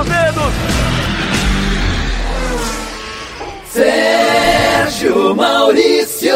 dos dedos. Sérgio Maurício.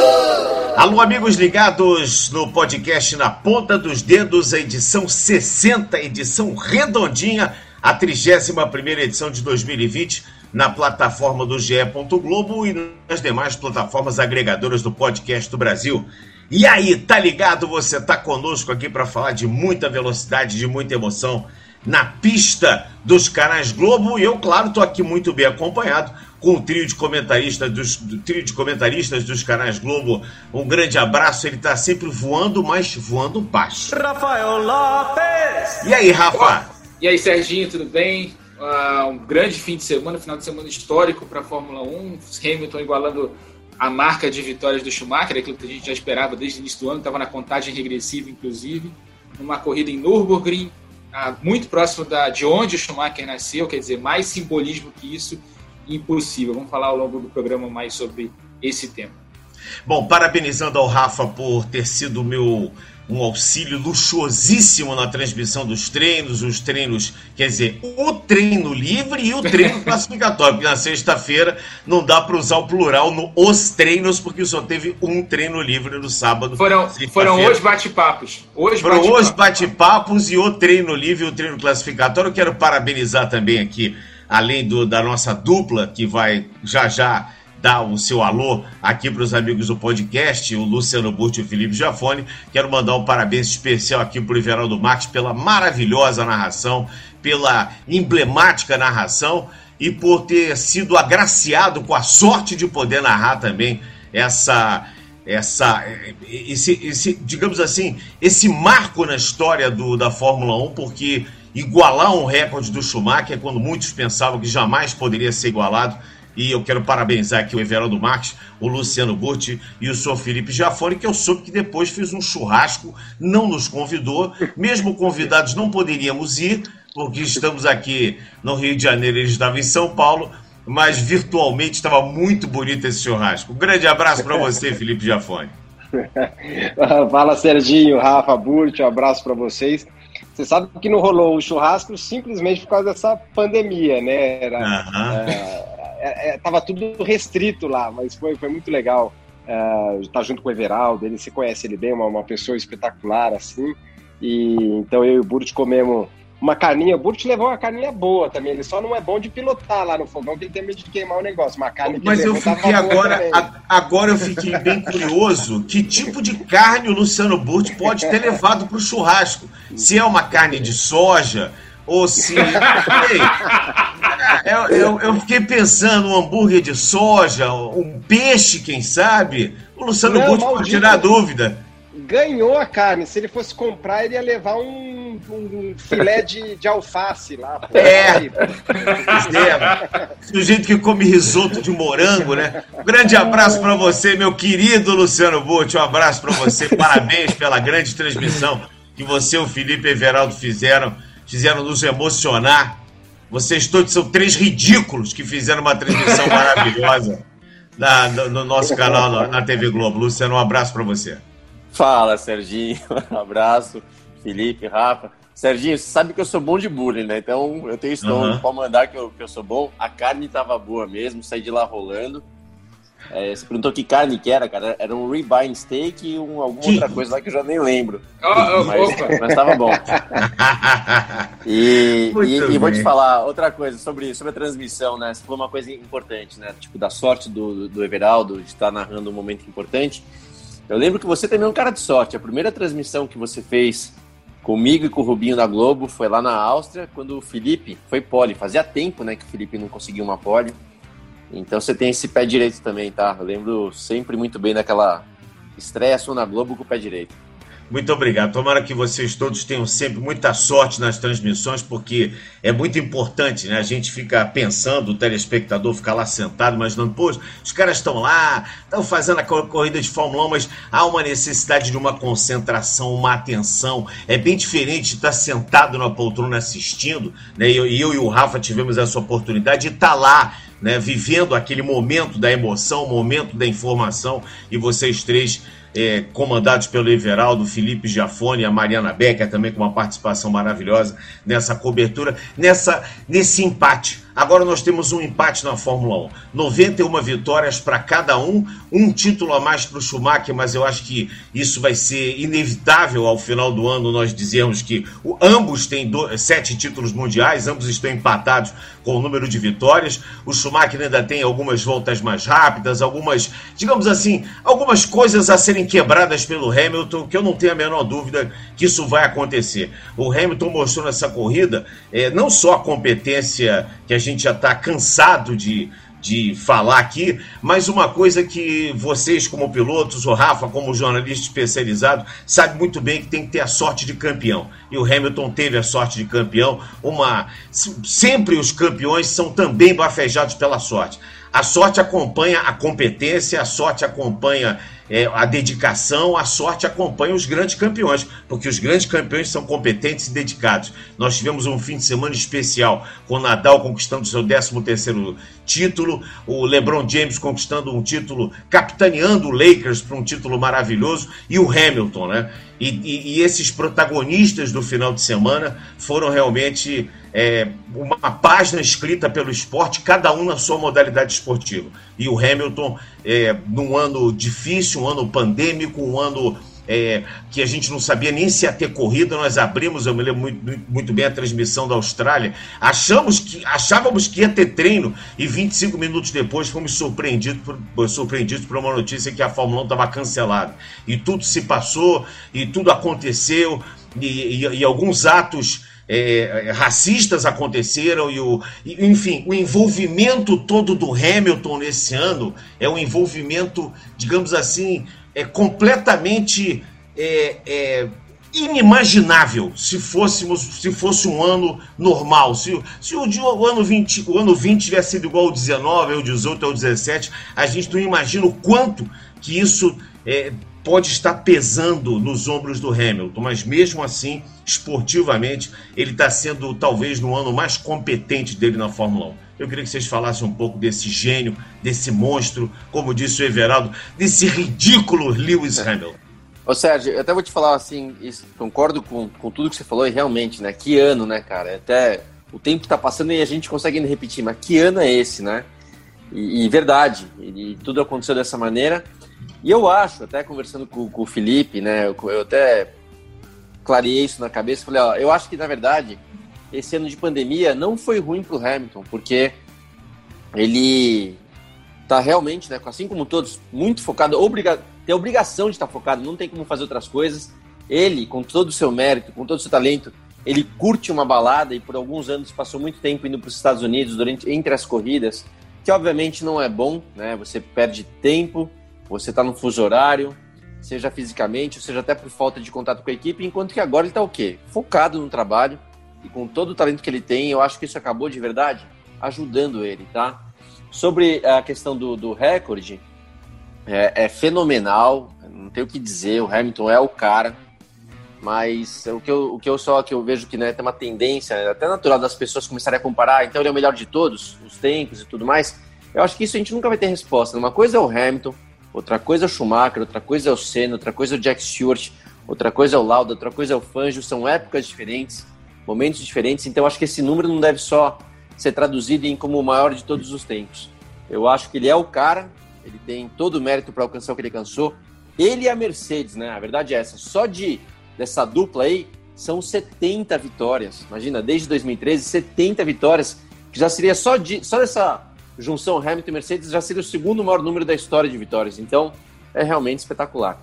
Alô, amigos ligados no podcast Na Ponta dos Dedos, a edição 60, edição redondinha, a 31 edição de 2020, na plataforma do GE. Globo e nas demais plataformas agregadoras do podcast do Brasil. E aí, tá ligado? Você tá conosco aqui para falar de muita velocidade, de muita emoção na pista dos canais Globo. E eu, claro, tô aqui muito bem acompanhado com o trio de comentaristas dos, do trio de comentaristas dos canais Globo. Um grande abraço, ele está sempre voando, mas voando baixo. Rafael Lopes! E aí, Rafa? E aí, Serginho, tudo bem? Uh, um grande fim de semana, final de semana histórico para a Fórmula 1. Hamilton igualando a marca de vitórias do Schumacher, aquilo que a gente já esperava desde o início do ano, estava na contagem regressiva, inclusive. Numa corrida em Nürburgring, muito próximo da, de onde o Schumacher nasceu, quer dizer, mais simbolismo que isso impossível. Vamos falar ao longo do programa mais sobre esse tema. Bom, parabenizando ao Rafa por ter sido meu um auxílio luxuosíssimo na transmissão dos treinos, os treinos, quer dizer, o treino livre e o treino classificatório, porque na sexta-feira não dá para usar o plural no os treinos, porque só teve um treino livre no sábado. Foram, foram os bate-papos. Hoje foram bate os bate-papos e o treino livre e o treino classificatório. Eu quero parabenizar também aqui além do, da nossa dupla, que vai já já dar o seu alô aqui para os amigos do podcast, o Luciano Burti e o Felipe Jafone. Quero mandar um parabéns especial aqui para o Everaldo Marques pela maravilhosa narração, pela emblemática narração e por ter sido agraciado com a sorte de poder narrar também essa essa esse, esse digamos assim esse marco na história do, da Fórmula 1 porque igualar um recorde do Schumacher quando muitos pensavam que jamais poderia ser igualado. E eu quero parabenizar aqui o Everaldo Marques, o Luciano Burti e o senhor Felipe Jafone, que eu soube que depois fez um churrasco, não nos convidou. Mesmo convidados não poderíamos ir, porque estamos aqui no Rio de Janeiro, eles estavam em São Paulo, mas virtualmente estava muito bonito esse churrasco. Um grande abraço para você, Felipe Jafone. Fala, Serginho, Rafa, Burti, um abraço para vocês. Você sabe que não rolou o churrasco simplesmente por causa dessa pandemia, né? Era, uhum. é, é, tava tudo restrito lá, mas foi, foi muito legal é, estar junto com o Everaldo. Ele se conhece ele bem, uma, uma pessoa espetacular assim. E então eu e o Burt comemos uma carninha. O Burt levou uma carninha boa também. Ele só não é bom de pilotar lá no fogão, que ele tem medo de queimar o negócio. Uma carne Mas eu fiquei agora, a, agora eu fiquei bem curioso. Que tipo de carne o Luciano Burt pode ter levado para o churrasco? Se é uma carne de soja ou se. eu, eu, eu, fiquei pensando um hambúrguer de soja, um peixe, quem sabe? O Luciano Burt pode tirar dúvida ganhou a carne. Se ele fosse comprar, ele ia levar um, um filé de, de alface lá. Pô. É. Do jeito que come risoto de morango, né? Um grande abraço para você, meu querido Luciano Botti. Um abraço para você. Parabéns pela grande transmissão que você e o Felipe Everaldo fizeram. Fizeram nos emocionar. Vocês todos são três ridículos que fizeram uma transmissão maravilhosa na, no, no nosso canal na, na TV Globo. Luciano, um abraço para você. Fala, Serginho. Um abraço. Felipe, Rafa. Serginho, você sabe que eu sou bom de bullying, né? Então eu tenho estômago uhum. para mandar que eu, que eu sou bom. A carne tava boa mesmo, saí de lá rolando. É, você perguntou que carne que era, cara? Era um ribeye steak e um, alguma outra coisa lá que eu já nem lembro. Oh, mas, mas tava bom. E, e, e, vou te falar outra coisa sobre, sobre a transmissão, né? Você falou uma coisa importante, né? Tipo, da sorte do, do Everaldo de estar narrando um momento importante. Eu lembro que você também é um cara de sorte. A primeira transmissão que você fez comigo e com o Rubinho da Globo foi lá na Áustria, quando o Felipe foi pole. Fazia tempo, né, que o Felipe não conseguia uma pole. Então você tem esse pé direito também, tá? Eu lembro sempre muito bem daquela estreia sua na Globo com o pé direito. Muito obrigado. Tomara que vocês todos tenham sempre muita sorte nas transmissões, porque é muito importante, né? A gente fica pensando, o telespectador fica lá sentado, imaginando, pô, os caras estão lá, estão fazendo a corrida de Fórmula 1, mas há uma necessidade de uma concentração, uma atenção. É bem diferente de estar sentado na poltrona assistindo, né? Eu, eu e o Rafa tivemos essa oportunidade de estar lá né, vivendo aquele momento da emoção, momento da informação, e vocês três é, comandados pelo Everaldo, Felipe Giafone a Mariana Becker, também com uma participação maravilhosa nessa cobertura, nessa, nesse empate Agora nós temos um empate na Fórmula 1. 91 vitórias para cada um, um título a mais para o Schumacher, mas eu acho que isso vai ser inevitável ao final do ano nós dizermos que ambos têm sete títulos mundiais, ambos estão empatados com o número de vitórias. O Schumacher ainda tem algumas voltas mais rápidas, algumas, digamos assim, algumas coisas a serem quebradas pelo Hamilton, que eu não tenho a menor dúvida que isso vai acontecer. O Hamilton mostrou nessa corrida é, não só a competência que a gente já está cansado de, de falar aqui, mas uma coisa que vocês, como pilotos, o Rafa, como jornalista especializado, sabe muito bem que tem que ter a sorte de campeão. E o Hamilton teve a sorte de campeão. Uma sempre os campeões são também bafejados pela sorte. A sorte acompanha a competência, a sorte acompanha é, a dedicação, a sorte acompanha os grandes campeões, porque os grandes campeões são competentes e dedicados. Nós tivemos um fim de semana especial com o Nadal conquistando seu 13º título, o LeBron James conquistando um título, capitaneando o Lakers para um título maravilhoso, e o Hamilton, né? E, e, e esses protagonistas do final de semana foram realmente é, uma página escrita pelo esporte, cada um na sua modalidade esportiva. E o Hamilton, é, num ano difícil, um ano pandêmico, um ano é, que a gente não sabia nem se ia ter corrida, nós abrimos, eu me lembro muito, muito, bem a transmissão da Austrália, achamos que, achávamos que ia ter treino e 25 minutos depois fomos surpreendidos por, surpreendidos por uma notícia que a Fórmula 1 estava cancelada. E tudo se passou, e tudo aconteceu, e, e, e alguns atos é, racistas aconteceram e o, enfim, o envolvimento todo do Hamilton nesse ano é um envolvimento, digamos assim, é completamente é, é, inimaginável se fôssemos, se fosse um ano normal. Se, se o, o, ano 20, o ano 20 tivesse sido igual ao 19, ao 18, ao 17, a gente não imagina o quanto que isso é, pode estar pesando nos ombros do Hamilton, mas mesmo assim, esportivamente, ele está sendo talvez no ano mais competente dele na Fórmula 1. Eu queria que vocês falassem um pouco desse gênio, desse monstro, como disse o Everaldo, desse ridículo Lewis Hamilton. Ô Sérgio, eu até vou te falar assim, isso, concordo com, com tudo que você falou e realmente, né? Que ano, né, cara? Até o tempo está passando e a gente consegue ainda repetir, mas que ano é esse, né? E, e verdade, e, e tudo aconteceu dessa maneira. E eu acho, até conversando com, com o Felipe, né, eu, eu, até clareei isso na cabeça, falei, ó, eu acho que na verdade esse ano de pandemia não foi ruim para o Hamilton, porque ele tá realmente, né, assim como todos, muito focado, obriga tem a obrigação de estar focado, não tem como fazer outras coisas. Ele, com todo o seu mérito, com todo o seu talento, ele curte uma balada e por alguns anos passou muito tempo indo para os Estados Unidos durante entre as corridas, que obviamente não é bom, né? Você perde tempo, você está no fuso horário, seja fisicamente, seja até por falta de contato com a equipe, enquanto que agora ele está o quê? Focado no trabalho e com todo o talento que ele tem, eu acho que isso acabou de verdade ajudando ele, tá? Sobre a questão do, do recorde, é, é fenomenal, não tenho o que dizer, o Hamilton é o cara, mas o que eu, o que eu só que eu vejo que né, tem uma tendência, até natural das pessoas começarem a comparar, então ele é o melhor de todos, os tempos e tudo mais. Eu acho que isso a gente nunca vai ter resposta. Uma coisa é o Hamilton, outra coisa é o Schumacher, outra coisa é o Senna, outra coisa é o Jack Stewart, outra coisa é o Lauda, outra coisa é o Fangio, são épocas diferentes, momentos diferentes, então acho que esse número não deve só ser traduzido em como o maior de todos os tempos. Eu acho que ele é o cara, ele tem todo o mérito para alcançar o que ele alcançou. Ele e a Mercedes, né? A verdade é essa. Só de dessa dupla aí são 70 vitórias. Imagina, desde 2013, 70 vitórias, que já seria só de só dessa junção Hamilton e Mercedes já seria o segundo maior número da história de vitórias. Então, é realmente espetacular.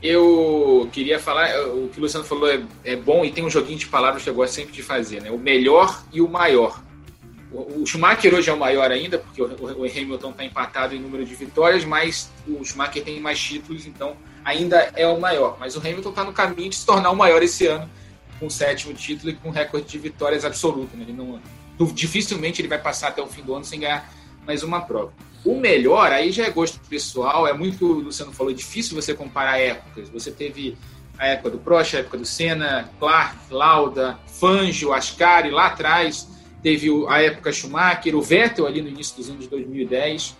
Eu queria falar, o que o Luciano falou é, é bom e tem um joguinho de palavras que eu gosto sempre de fazer, né? O melhor e o maior. O, o Schumacher hoje é o maior ainda, porque o, o Hamilton está empatado em número de vitórias, mas o Schumacher tem mais títulos, então ainda é o maior. Mas o Hamilton está no caminho de se tornar o maior esse ano, com o sétimo título e com recorde de vitórias absoluto. Né? Ele não, dificilmente ele vai passar até o fim do ano sem ganhar mais uma prova. O melhor, aí já é gosto pessoal, é muito que o Luciano falou, difícil você comparar épocas. Você teve a época do Prost, a época do Senna, Clark, Lauda, Fangio, Ascari lá atrás. teve a época Schumacher, o Vettel ali no início dos anos 2010.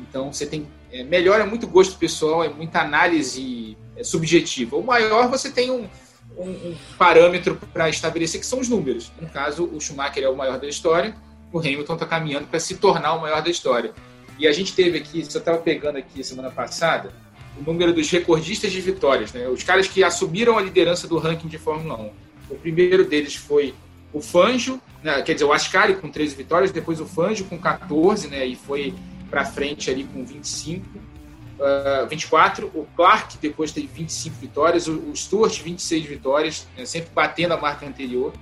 Então você tem. É, melhor é muito gosto pessoal, é muita análise é, subjetiva. O maior você tem um, um, um parâmetro para estabelecer que são os números. No caso, o Schumacher é o maior da história, o Hamilton está caminhando para se tornar o maior da história. E a gente teve aqui, você estava pegando aqui semana passada, o número dos recordistas de vitórias, né? Os caras que assumiram a liderança do ranking de Fórmula 1. O primeiro deles foi o Fanjo, né? quer dizer, o Ascari com 13 vitórias, depois o Fanjo com 14, né? E foi para frente ali com 25, uh, 24. O Clark depois teve 25 vitórias, o, o Stuart 26 vitórias, né? sempre batendo a marca anterior.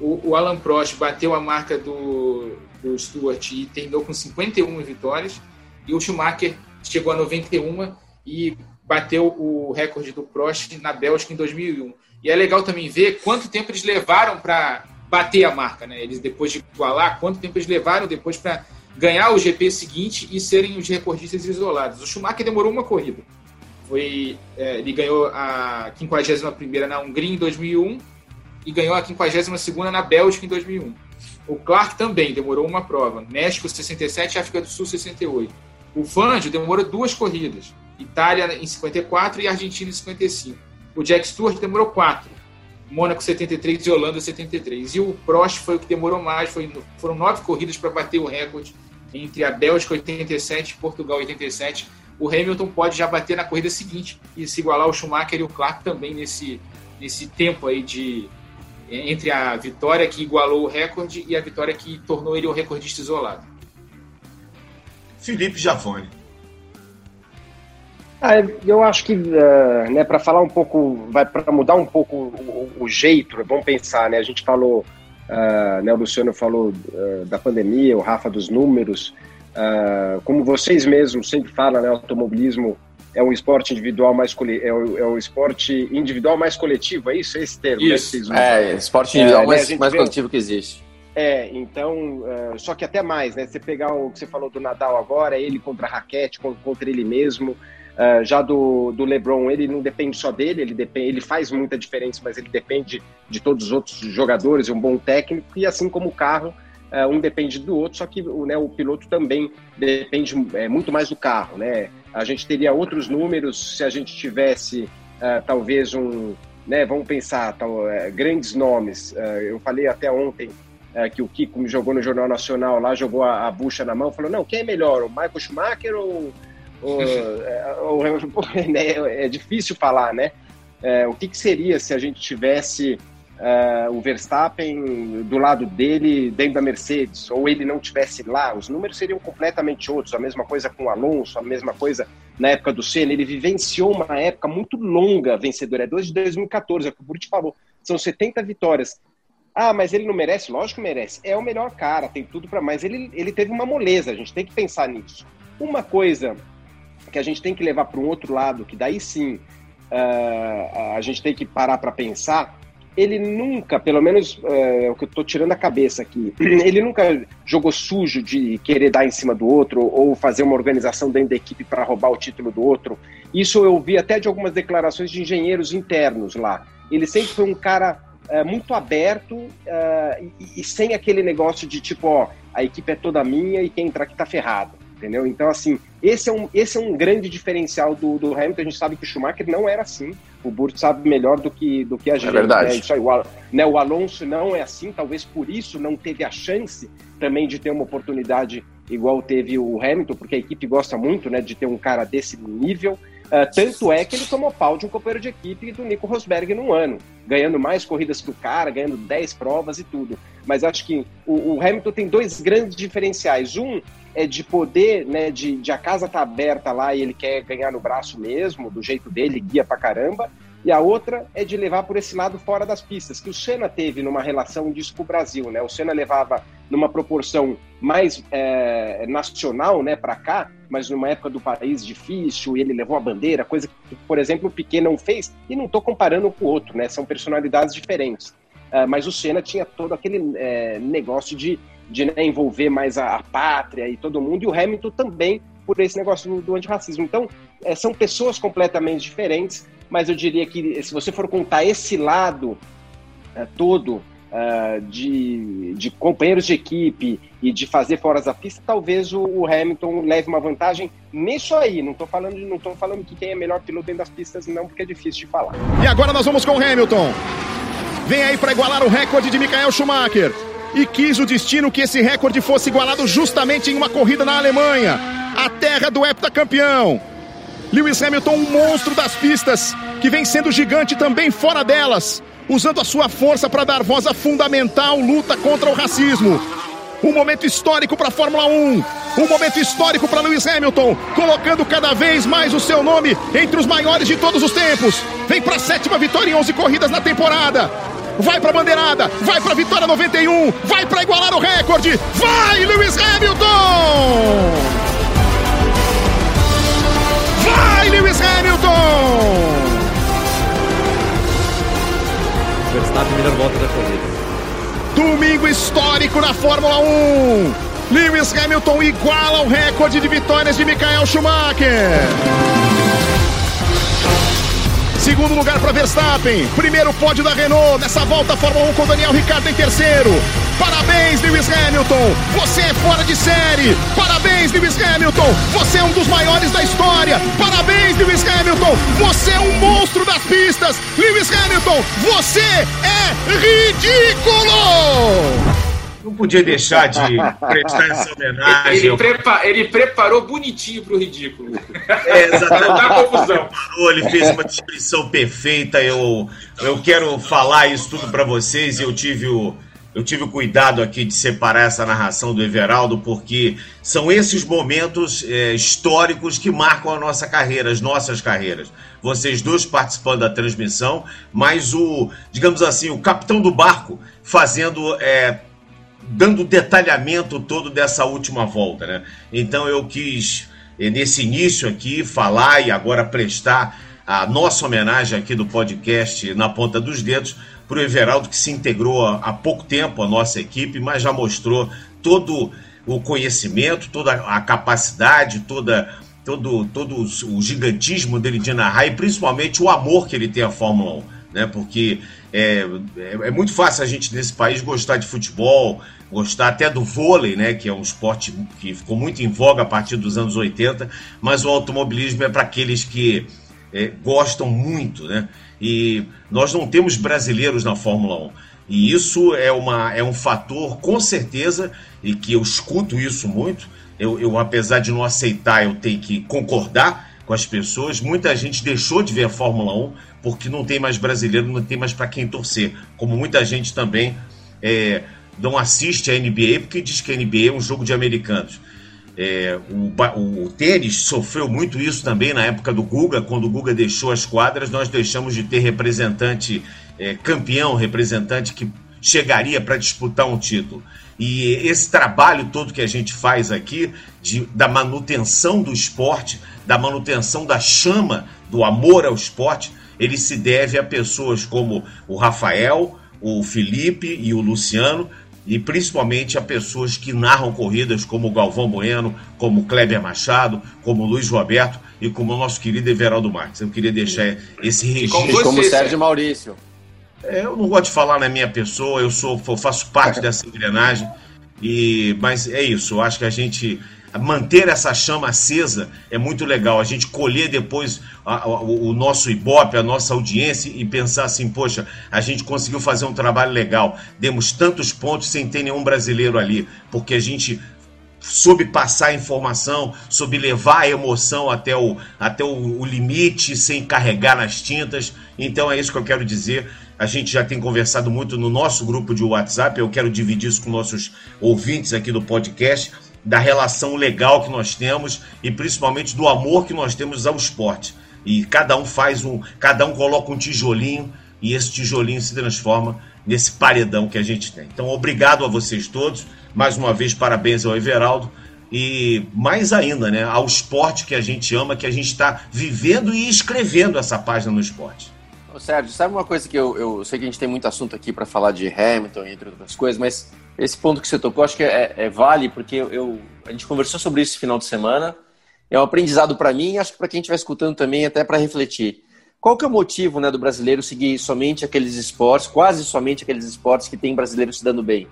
O, o Alan Prost bateu a marca do, do Stuart e terminou com 51 vitórias. E o Schumacher chegou a 91 e bateu o recorde do Prost na Bélgica em 2001. E é legal também ver quanto tempo eles levaram para bater a marca, né? Eles depois de igualar, quanto tempo eles levaram depois para ganhar o GP seguinte e serem os recordistas isolados. O Schumacher demorou uma corrida. Foi, é, ele ganhou a 51 na Hungria em 2001 e ganhou a 52 na Bélgica em 2001. O Clark também demorou uma prova. México 67 África do Sul 68. O Fangio demorou duas corridas. Itália em 54 e Argentina em 55. O Jack Stewart demorou quatro. Mônaco 73 e Holanda 73. E o Prost foi o que demorou mais, foi, foram nove corridas para bater o recorde entre a Bélgica 87 e Portugal 87. O Hamilton pode já bater na corrida seguinte e se igualar ao Schumacher e o Clark também nesse, nesse tempo aí de entre a vitória que igualou o recorde e a vitória que tornou ele um recordista isolado. Felipe Jafone. Ah, eu acho que, uh, né, para falar um pouco, vai para mudar um pouco o, o, jeito, vamos pensar, né? A gente falou, uh, né, o Luciano falou uh, da pandemia, o Rafa dos números, como vocês mesmos sempre falam, né, o automobilismo é um esporte individual mais é o, é o esporte individual mais coletivo, é isso? É esse termo? Né, isso. Né, é, esporte individual é, mais, né, mais coletivo que existe. É, então, uh, só que até mais, né? Você pegar o que você falou do Nadal agora, ele contra a raquete, contra ele mesmo. Uh, já do, do LeBron, ele não depende só dele, ele, depende, ele faz muita diferença, mas ele depende de todos os outros jogadores, um bom técnico, e assim como o carro, uh, um depende do outro, só que né, o piloto também depende é, muito mais do carro, né? A gente teria outros números se a gente tivesse uh, talvez um, né, vamos pensar, tal, grandes nomes. eu falei até ontem que o Kiko me jogou no Jornal Nacional lá, jogou a, a bucha na mão, falou, não, quem é melhor, o Michael Schumacher ou é, é difícil falar, né? É, o que, que, seria se a gente tivesse uh, o Verstappen do lado dele dentro da Mercedes, ou ele não tivesse lá? Os números seriam completamente outros. A mesma coisa com o Alonso, a mesma coisa na época do Senna. Ele vivenciou uma época muito longa vencedora. É desde 2014, é o que o Burti falou. São 70 vitórias. Ah, mas ele não merece? Lógico que merece. É o melhor cara, tem tudo para mais. Ele, ele teve uma moleza, a gente tem que pensar nisso. Uma coisa que a gente tem que levar para um outro lado, que daí sim uh, a gente tem que parar para pensar, ele nunca, pelo menos uh, é o que eu estou tirando a cabeça aqui, ele nunca jogou sujo de querer dar em cima do outro ou fazer uma organização dentro da equipe para roubar o título do outro. Isso eu vi até de algumas declarações de engenheiros internos lá. Ele sempre foi um cara uh, muito aberto e, e, sem aquele negócio de tipo, ó, a equipe é toda minha e quem entrar aqui tá ferrado entendeu? Então, assim, esse é um, esse é um grande diferencial do, do Hamilton. A gente sabe que o Schumacher não era assim. O Burt sabe melhor do que, do que a é gente. É verdade. Né? O, né, o Alonso não é assim, talvez por isso não teve a chance também de ter uma oportunidade igual teve o Hamilton, porque a equipe gosta muito né, de ter um cara desse nível. Uh, tanto é que ele tomou pau de um companheiro de equipe do Nico Rosberg num ano, ganhando mais corridas que o cara, ganhando 10 provas e tudo. Mas acho que o, o Hamilton tem dois grandes diferenciais. Um é de poder, né, de, de a casa tá aberta lá e ele quer ganhar no braço mesmo, do jeito dele, guia pra caramba. E a outra é de levar por esse lado fora das pistas, que o Senna teve numa relação disso com o Brasil, né? O Senna levava numa proporção mais é, nacional, né, para cá, mas numa época do país difícil, ele levou a bandeira, coisa que, por exemplo, o Piquet não fez, e não estou comparando com o outro, né? São personalidades diferentes. Uh, mas o Senna tinha todo aquele é, negócio de de né, envolver mais a, a, pátria e todo mundo, e o Hamilton também por esse negócio do, do antirracismo. Então, é, são pessoas completamente diferentes, mas eu diria que se você for contar esse lado é, todo, uh, de, de companheiros de equipe e de fazer fora da pista, talvez o, o Hamilton leve uma vantagem nisso aí. Não estou falando, não falando que quem é melhor piloto dentro das pistas, não, porque é difícil de falar. E agora nós vamos com o Hamilton. Vem aí para igualar o recorde de Michael Schumacher. E quis o destino que esse recorde fosse igualado justamente em uma corrida na Alemanha, a terra do heptacampeão. Lewis Hamilton, um monstro das pistas, que vem sendo gigante também fora delas usando a sua força para dar voz à fundamental luta contra o racismo. Um momento histórico para a Fórmula 1. Um momento histórico para Lewis Hamilton, colocando cada vez mais o seu nome entre os maiores de todos os tempos. Vem para a sétima vitória em 11 corridas na temporada. Vai para a bandeirada, vai para a vitória 91, vai para igualar o recorde. Vai, Lewis Hamilton! Vai, Lewis Hamilton! Verstappen, melhor volta da corrida. Domingo histórico na Fórmula 1. Lewis Hamilton iguala o recorde de vitórias de Michael Schumacher. Segundo lugar para Verstappen. Primeiro pódio da Renault nessa volta Fórmula 1 com Daniel Ricciardo em terceiro. Parabéns, Lewis Hamilton. Você é fora de série. Parabéns, Lewis Hamilton. Você é um dos maiores da história. Parabéns, Lewis Hamilton. Você é um monstro das pistas. Lewis Hamilton, você é ridículo. Não podia deixar de prestar essa homenagem. Ele, ele, prepa ele preparou bonitinho para o ridículo. É, exatamente. Não confusão. Preparou, ele fez uma descrição perfeita. Eu, eu quero falar isso tudo para vocês. Eu tive o. Eu tive o cuidado aqui de separar essa narração do Everaldo, porque são esses momentos é, históricos que marcam a nossa carreira, as nossas carreiras. Vocês dois participando da transmissão, mas o, digamos assim, o capitão do barco fazendo é, dando o detalhamento todo dessa última volta, né? Então eu quis, eh, nesse início aqui, falar e agora prestar a nossa homenagem aqui do podcast na ponta dos dedos para o Everaldo, que se integrou há pouco tempo à nossa equipe, mas já mostrou todo o conhecimento, toda a capacidade, toda, todo, todo o gigantismo dele de narrar e principalmente o amor que ele tem à Fórmula 1 né? Porque é, é, é, muito fácil a gente nesse país gostar de futebol, gostar até do vôlei, né? Que é um esporte que ficou muito em voga a partir dos anos 80, mas o automobilismo é para aqueles que é, gostam muito, né? E nós não temos brasileiros na Fórmula 1. E isso é, uma, é um fator, com certeza, e que eu escuto isso muito. Eu, eu, apesar de não aceitar, eu tenho que concordar com as pessoas. Muita gente deixou de ver a Fórmula 1 porque não tem mais brasileiro, não tem mais para quem torcer. Como muita gente também é, não assiste a NBA porque diz que a NBA é um jogo de americanos. É, o, o, tênis sofreu muito isso também na época do Guga, quando o Guga deixou as quadras, nós deixamos de ter representante é, campeão, representante que chegaria para disputar um título. E esse trabalho todo que a gente faz aqui, de, da manutenção do esporte, da manutenção da chama do amor ao esporte, ele se deve a pessoas como o Rafael, o Felipe e o Luciano, e principalmente a pessoas que narram corridas como o Galvão Bueno, como o Kleber Machado, como o Luiz Roberto e como o nosso querido Everaldo Marques. Eu queria deixar esse registro. Como, como o Sérgio Maurício. É, eu não gosto de falar na minha pessoa, eu sou, eu faço parte dessa engrenagem. E, mas é isso, eu acho que a gente manter essa chama acesa é muito legal. A gente colher depois a, a, o nosso ibope, a nossa audiência e pensar assim: poxa, a gente conseguiu fazer um trabalho legal. Demos tantos pontos sem ter nenhum brasileiro ali, porque a gente soube passar a informação, soube levar a emoção até o, até o, o limite sem carregar nas tintas. Então é isso que eu quero dizer. A gente já tem conversado muito no nosso grupo de WhatsApp. Eu quero dividir isso com nossos ouvintes aqui do podcast da relação legal que nós temos e principalmente do amor que nós temos ao esporte. E cada um faz um, cada um coloca um tijolinho e esse tijolinho se transforma nesse paredão que a gente tem. Então, obrigado a vocês todos. Mais uma vez, parabéns ao Everaldo. E mais ainda, né, ao esporte que a gente ama, que a gente está vivendo e escrevendo essa página no esporte. Ô, Sérgio, sabe uma coisa que eu, eu sei que a gente tem muito assunto aqui para falar de Hamilton, entre outras coisas, mas esse ponto que você tocou, acho que é, é vale, porque eu, a gente conversou sobre isso final de semana. É um aprendizado para mim e acho que para quem estiver escutando também, até para refletir. qual que é o motivo né, do brasileiro seguir somente aqueles esportes, quase somente aqueles esportes que tem brasileiro se dando bem?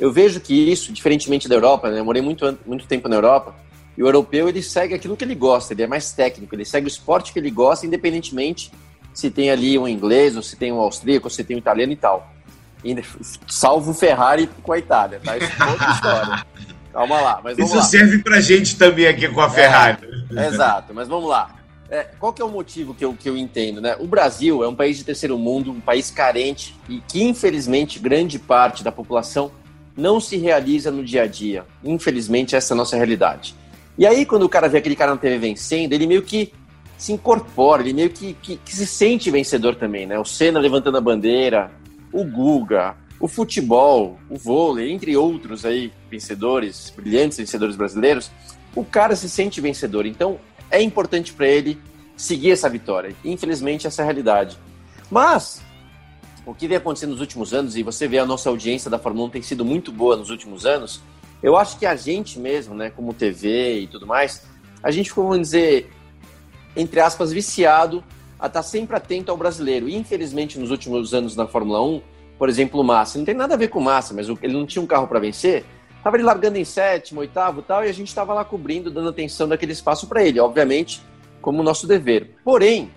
Eu vejo que isso, diferentemente da Europa, né, eu morei muito, muito tempo na Europa, e o europeu ele segue aquilo que ele gosta, ele é mais técnico, ele segue o esporte que ele gosta, independentemente se tem ali um inglês, ou se tem um austríaco, ou se tem um italiano e tal. E, salvo o Ferrari com a Itália, tá? Isso é outra história. Calma lá, mas Isso lá. serve pra gente também aqui com a Ferrari. É, exato, mas vamos lá. É, qual que é o motivo que eu, que eu entendo, né? O Brasil é um país de terceiro mundo, um país carente e que, infelizmente, grande parte da população não se realiza no dia a dia. Infelizmente, essa é a nossa realidade. E aí, quando o cara vê aquele cara na TV vencendo, ele meio que se incorpora, ele meio que, que, que se sente vencedor também, né? O Senna levantando a bandeira, o Guga, o futebol, o vôlei, entre outros aí vencedores, brilhantes vencedores brasileiros, o cara se sente vencedor. Então, é importante para ele seguir essa vitória. Infelizmente, essa é a realidade. Mas, o que vem acontecendo nos últimos anos, e você vê a nossa audiência da Fórmula 1 tem sido muito boa nos últimos anos, eu acho que a gente mesmo, né, como TV e tudo mais, a gente ficou, vamos dizer, entre aspas, viciado a estar tá sempre atento ao brasileiro. E, infelizmente, nos últimos anos na Fórmula 1, por exemplo, o Massa, não tem nada a ver com o Massa, mas ele não tinha um carro para vencer, Tava ele largando em sétimo, oitavo tal, e a gente estava lá cobrindo, dando atenção daquele espaço para ele, obviamente, como nosso dever. Porém,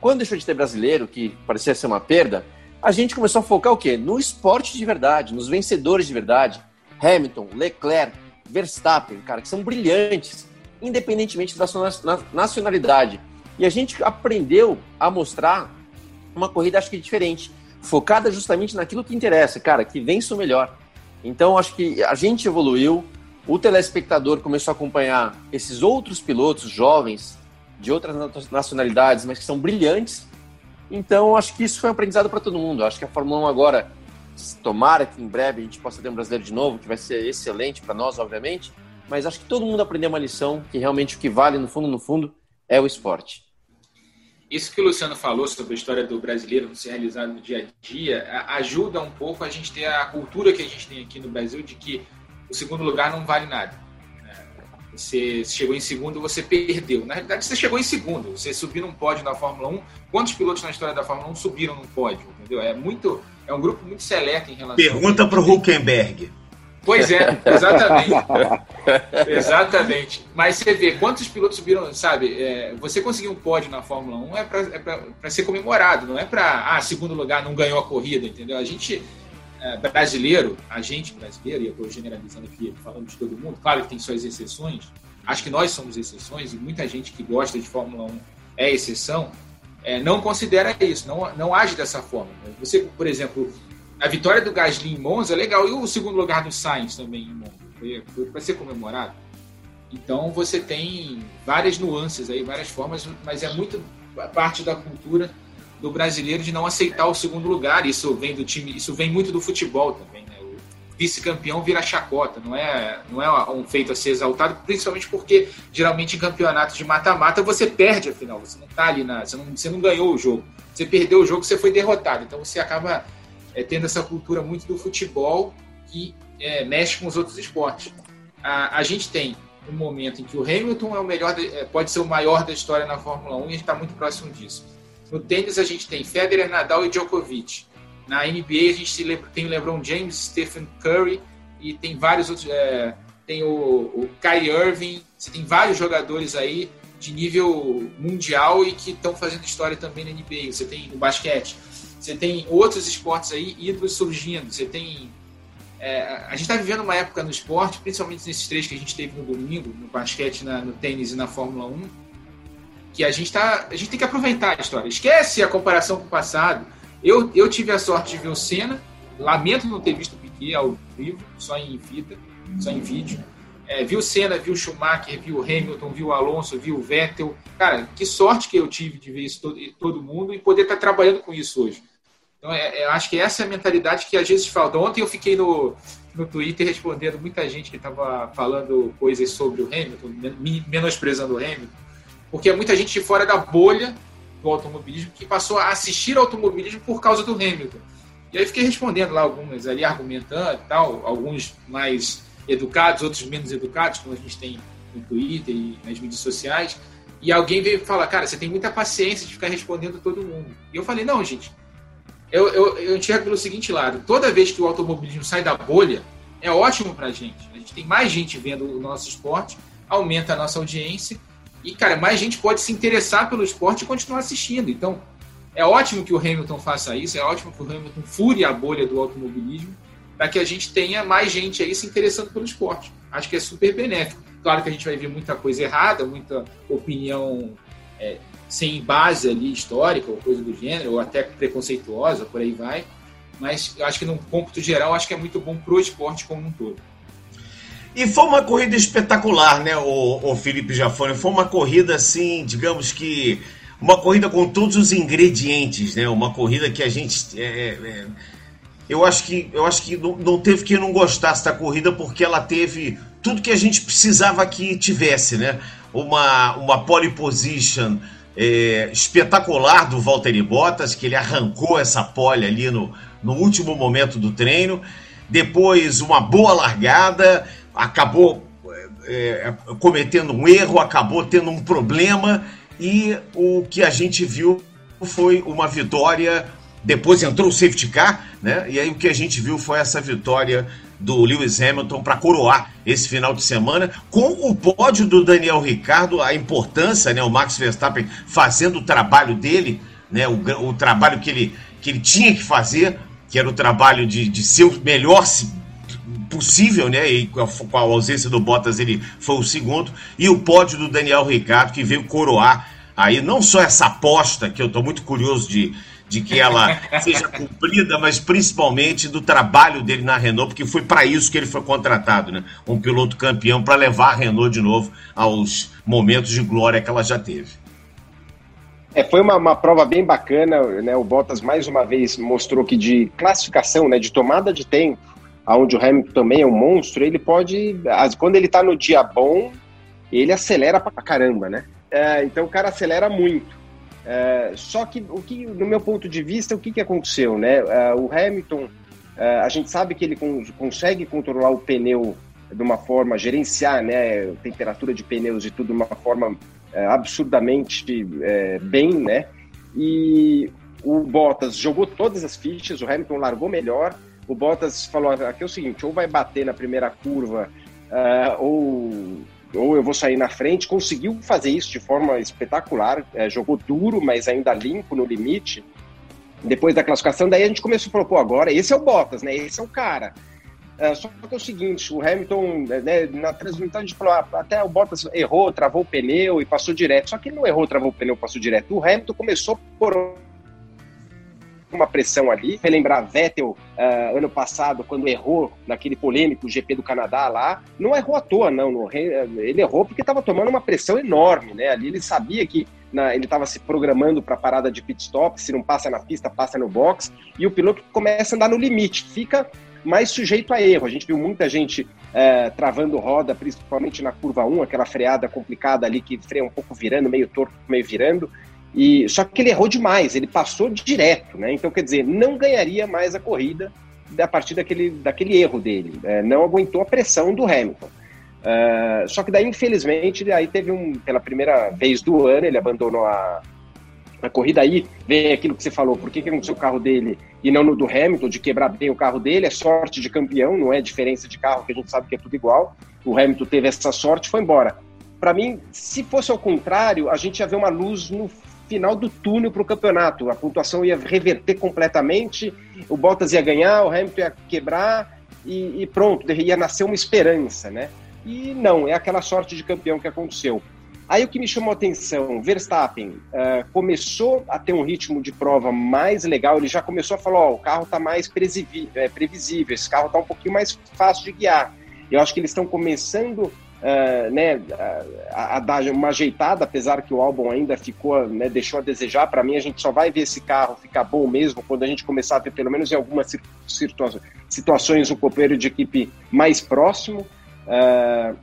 quando deixou de ter brasileiro, que parecia ser uma perda, a gente começou a focar o quê? No esporte de verdade, nos vencedores de verdade. Hamilton, Leclerc, Verstappen, cara, que são brilhantes, independentemente da sua nacionalidade. E a gente aprendeu a mostrar uma corrida, acho que diferente, focada justamente naquilo que interessa, cara, que vence o melhor. Então, acho que a gente evoluiu, o telespectador começou a acompanhar esses outros pilotos jovens, de outras nacionalidades, mas que são brilhantes. Então, acho que isso foi um aprendizado para todo mundo. Acho que a Fórmula 1 agora, tomara que em breve a gente possa ter um brasileiro de novo, que vai ser excelente para nós, obviamente. Mas acho que todo mundo aprendeu uma lição, que realmente o que vale, no fundo, no fundo, é o esporte. Isso que o Luciano falou sobre a história do brasileiro não ser realizado no dia a dia ajuda um pouco a gente ter a cultura que a gente tem aqui no Brasil de que o segundo lugar não vale nada. É, você chegou em segundo, você perdeu. Na realidade, você chegou em segundo. Você subiu num pódio na Fórmula 1. Quantos pilotos na história da Fórmula 1 subiram num pódio? Entendeu? É muito, é um grupo muito seleto em relação. Pergunta para o Huckenberg. Pois é, exatamente. exatamente. Mas você vê quantos pilotos subiram, sabe? É, você conseguir um pódio na Fórmula 1 é para é ser comemorado, não é para, ah, segundo lugar, não ganhou a corrida, entendeu? A gente, é, brasileiro, a gente brasileiro, e eu estou generalizando aqui, falando de todo mundo, claro que tem suas exceções, acho que nós somos exceções, e muita gente que gosta de Fórmula 1 é exceção, é, não considera isso, não, não age dessa forma. Você, por exemplo, a vitória do Gasly em Monza é legal. E o segundo lugar do Sainz também em Monza. Foi, foi para ser comemorado. Então você tem várias nuances aí, várias formas, mas é muito parte da cultura do brasileiro de não aceitar o segundo lugar. Isso vem do time, isso vem muito do futebol também, né? O vice-campeão vira chacota, não é, não é um feito a ser exaltado, principalmente porque geralmente em campeonatos de mata-mata você perde a final, você não tá ali na, você não, você não ganhou o jogo. Você perdeu o jogo, você foi derrotado. Então você acaba é, tendo essa cultura muito do futebol que é, mexe com os outros esportes. A, a, gente tem um momento em que o Hamilton é o melhor, é, pode ser o maior da história na Fórmula 1 e a gente está muito próximo disso. No tênis a gente tem Federer, Nadal e Djokovic. Na NBA a gente lembra, tem LeBron James, Stephen Curry e tem vários outros. É, tem o, o Kyrie Irving, você tem vários jogadores aí de nível mundial e que estão fazendo história também na NBA. Você tem no basquete você tem outros esportes aí, ídolos surgindo. Você tem. É, a gente está vivendo uma época no esporte, principalmente nesses três que a gente teve no domingo, no basquete, na, no tênis e na Fórmula 1, que a gente, tá, a gente tem que aproveitar a história. Esquece a comparação com o passado. Eu, eu tive a sorte de ver o Senna, lamento não ter visto o Piquet ao vivo, só em fita, só em vídeo. É, viu o Senna, viu o Schumacher, viu o Hamilton, viu o Alonso, viu o Vettel. Cara, que sorte que eu tive de ver isso todo, todo mundo e poder estar tá trabalhando com isso hoje. Então, é, é, acho que essa é a mentalidade que às vezes falta. Ontem eu fiquei no, no Twitter respondendo muita gente que estava falando coisas sobre o Hamilton, menosprezando o Hamilton, porque é muita gente de fora da bolha do automobilismo que passou a assistir automobilismo por causa do Hamilton. E aí fiquei respondendo lá algumas ali, argumentando e tal, alguns mais educados, outros menos educados, como a gente tem no Twitter e nas mídias sociais. E alguém veio falar, cara, você tem muita paciência de ficar respondendo todo mundo. E eu falei, não, gente, eu, eu, eu enxergo pelo seguinte lado: toda vez que o automobilismo sai da bolha, é ótimo para a gente. A gente tem mais gente vendo o nosso esporte, aumenta a nossa audiência e, cara, mais gente pode se interessar pelo esporte e continuar assistindo. Então, é ótimo que o Hamilton faça isso, é ótimo que o Hamilton fure a bolha do automobilismo para que a gente tenha mais gente aí se interessando pelo esporte. Acho que é super benéfico. Claro que a gente vai ver muita coisa errada, muita opinião é, sem base ali histórica ou coisa do gênero, ou até preconceituosa, por aí vai. Mas acho que, num cômputo geral, acho que é muito bom pro esporte como um todo. E foi uma corrida espetacular, né, o, o Felipe Jafone? Foi uma corrida, assim, digamos que. Uma corrida com todos os ingredientes, né? Uma corrida que a gente. É, é, é eu acho que, eu acho que não, não teve quem não gostasse da corrida, porque ela teve tudo que a gente precisava que tivesse, né? Uma, uma pole position é, espetacular do Valtteri Bottas, que ele arrancou essa pole ali no, no último momento do treino. Depois, uma boa largada, acabou é, é cometendo um erro, acabou tendo um problema. E o que a gente viu foi uma vitória. Depois entrou o safety car, né? E aí o que a gente viu foi essa vitória do Lewis Hamilton para coroar esse final de semana, com o pódio do Daniel Ricardo, a importância, né, o Max Verstappen fazendo o trabalho dele, né, o, o trabalho que ele, que ele tinha que fazer, que era o trabalho de, de ser o melhor possível, né? E com a, com a ausência do Bottas ele foi o segundo. E o pódio do Daniel Ricardo, que veio coroar aí não só essa aposta, que eu estou muito curioso de, de que ela seja cumprida, mas principalmente do trabalho dele na Renault, porque foi para isso que ele foi contratado, né? Um piloto campeão para levar a Renault de novo aos momentos de glória que ela já teve. É, foi uma, uma prova bem bacana, né? O Bottas mais uma vez mostrou que de classificação, né, de tomada de tempo, aonde o Hamilton também é um monstro, ele pode, quando ele tá no dia bom, ele acelera pra caramba, né? É, então o cara acelera muito. É, só que, o que, no meu ponto de vista, o que, que aconteceu, né? É, o Hamilton, é, a gente sabe que ele consegue controlar o pneu de uma forma, gerenciar, né? Temperatura de pneus e tudo de uma forma absurdamente bem, né? E o Bottas jogou todas as fichas, o Hamilton largou melhor. O Bottas falou aqui é o seguinte: ou vai bater na primeira curva, ou ou eu vou sair na frente. Conseguiu fazer isso de forma espetacular, é, jogou duro, mas ainda limpo no limite. Depois da classificação, daí a gente começou a falar, pô, agora esse é o Bottas, né? Esse é o cara. É, só que é o seguinte, o Hamilton, né, na transmissão a gente falou, ah, até o Bottas errou, travou o pneu e passou direto. Só que ele não errou, travou o pneu, passou direto. O Hamilton começou por uma pressão ali. Relembrar Vettel uh, ano passado, quando errou naquele polêmico GP do Canadá lá, não errou à toa, não. Ele errou porque estava tomando uma pressão enorme, né? Ali ele sabia que na, ele estava se programando para a parada de pit stop, se não passa na pista, passa no box, e o piloto começa a andar no limite, fica mais sujeito a erro. A gente viu muita gente é, travando roda, principalmente na curva 1, aquela freada complicada ali que freia um pouco virando, meio torto, meio virando. E só que ele errou demais, ele passou direto, né? Então, quer dizer, não ganharia mais a corrida a partir daquele, daquele erro dele. É, não aguentou a pressão do Hamilton. Uh, só que daí, infelizmente, aí teve um, pela primeira vez do ano, ele abandonou a, a corrida aí, vem aquilo que você falou, por que, que aconteceu o carro dele e não no do Hamilton, de quebrar bem o carro dele, é sorte de campeão, não é diferença de carro, que a gente sabe que é tudo igual. O Hamilton teve essa sorte foi embora. Para mim, se fosse ao contrário, a gente ia ver uma luz no final do túnel para o campeonato. A pontuação ia reverter completamente, o Bottas ia ganhar, o Hamilton ia quebrar e, e pronto, ia nascer uma esperança, né? E não, é aquela sorte de campeão que aconteceu. Aí o que me chamou a atenção, Verstappen uh, começou a ter um ritmo de prova mais legal, ele já começou a falar, ó, oh, o carro está mais é, previsível, esse carro está um pouquinho mais fácil de guiar. Eu acho que eles estão começando uh, né, a, a, dar uma ajeitada, apesar que o álbum ainda ficou, né, deixou a desejar. Para mim, a gente só vai ver esse carro ficar bom mesmo quando a gente começar a ver, pelo menos em algumas situa situações, um companheiro de equipe mais próximo. Uh,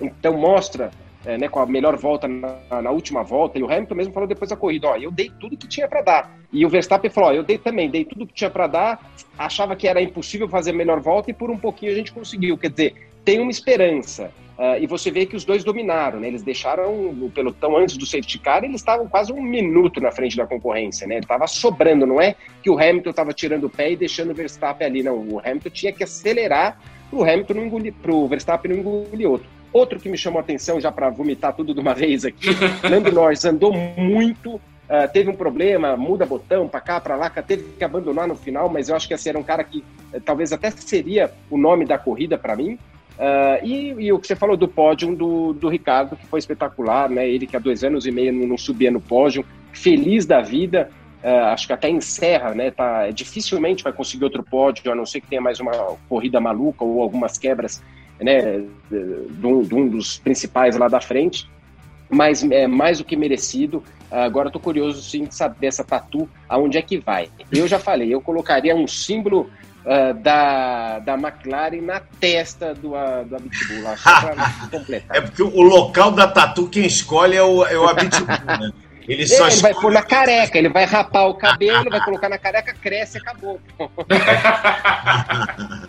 então, mostra é, né, com a melhor volta na, na, última volta, e o Hamilton mesmo falou depois da corrida, ó, eu dei tudo que tinha para dar. E o Verstappen falou, ó, eu dei também, dei tudo que tinha para dar, achava que era impossível fazer a melhor volta e por um pouquinho a gente conseguiu. Quer dizer, tem uma esperança. Uh, e você vê que os dois dominaram, né? Eles deixaram o pelotão antes do safety car, eles estavam quase um minuto na frente da concorrência, né? Estava sobrando, não é que o Hamilton estava tirando o pé e deixando o Verstappen ali, não. O Hamilton tinha que acelerar para o Hamilton não engolir, para o Verstappen não engolir outro. Outro que me chamou a atenção, já para vomitar tudo de uma vez aqui, Lando Norris andou muito, uh, teve um problema, muda botão para cá, para lá, teve que abandonar no final, mas eu acho que esse era um cara que uh, talvez até seria o nome da corrida para mim. Uh, e, e, o que você falou do pódio do, do Ricardo, que foi espetacular, né? Ele que há dois anos e meio não subia no pódio, feliz da vida, uh, acho que até encerra, né? Tá, dificilmente vai conseguir outro pódio, a não ser que tenha mais uma corrida maluca ou algumas quebras, né? De um, de um dos principais lá da frente, mas é mais do que merecido. Uh, agora estou curioso sim de saber essa tatu, aonde é que vai. Eu já falei, eu colocaria um símbolo uh, da, da McLaren na testa do, uh, do Abitbull, lá, só pra completar. É porque o local da tatu quem escolhe é o, é o Abitbull, né? Ele, só ele vai pôr na careca, ele vai rapar o cabelo, vai colocar na careca, cresce e acabou.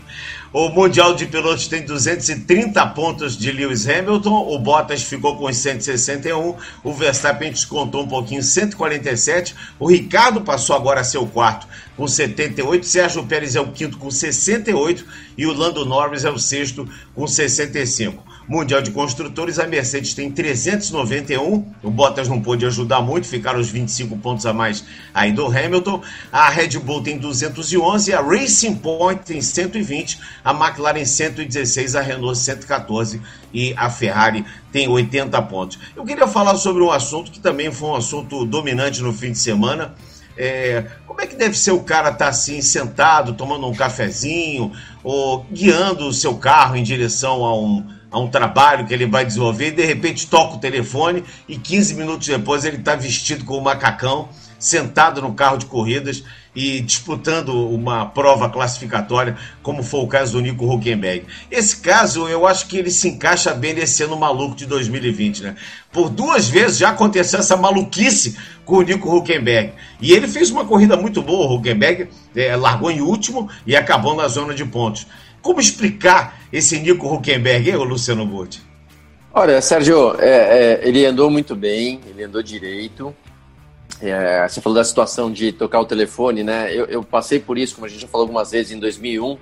o Mundial de Pilotos tem 230 pontos de Lewis Hamilton, o Bottas ficou com 161, o Verstappen descontou um pouquinho, 147, o Ricardo passou agora a ser o quarto com 78, Sérgio Pérez é o quinto com 68 e o Lando Norris é o sexto com 65. Mundial de Construtores, a Mercedes tem 391, o Bottas não pôde ajudar muito, ficaram os 25 pontos a mais aí do Hamilton. A Red Bull tem 211, a Racing Point tem 120, a McLaren 116, a Renault 114 e a Ferrari tem 80 pontos. Eu queria falar sobre um assunto que também foi um assunto dominante no fim de semana. É, como é que deve ser o cara estar tá assim, sentado, tomando um cafezinho, ou guiando o seu carro em direção a um, a um trabalho que ele vai desenvolver e de repente toca o telefone e 15 minutos depois ele está vestido com o um macacão, sentado no carro de corridas e disputando uma prova classificatória, como foi o caso do Nico Huckenberg. Esse caso, eu acho que ele se encaixa bem nesse ano maluco de 2020, né? Por duas vezes já aconteceu essa maluquice com o Nico Huckenberg. E ele fez uma corrida muito boa, o Huckenberg é, largou em último e acabou na zona de pontos. Como explicar esse Nico Huckenberg, hein, Luciano Burti? Olha, Sérgio, é, é, ele andou muito bem, ele andou direito. É, você falou da situação de tocar o telefone, né? Eu, eu, passei por isso, como a gente já falou algumas vezes, em 2001.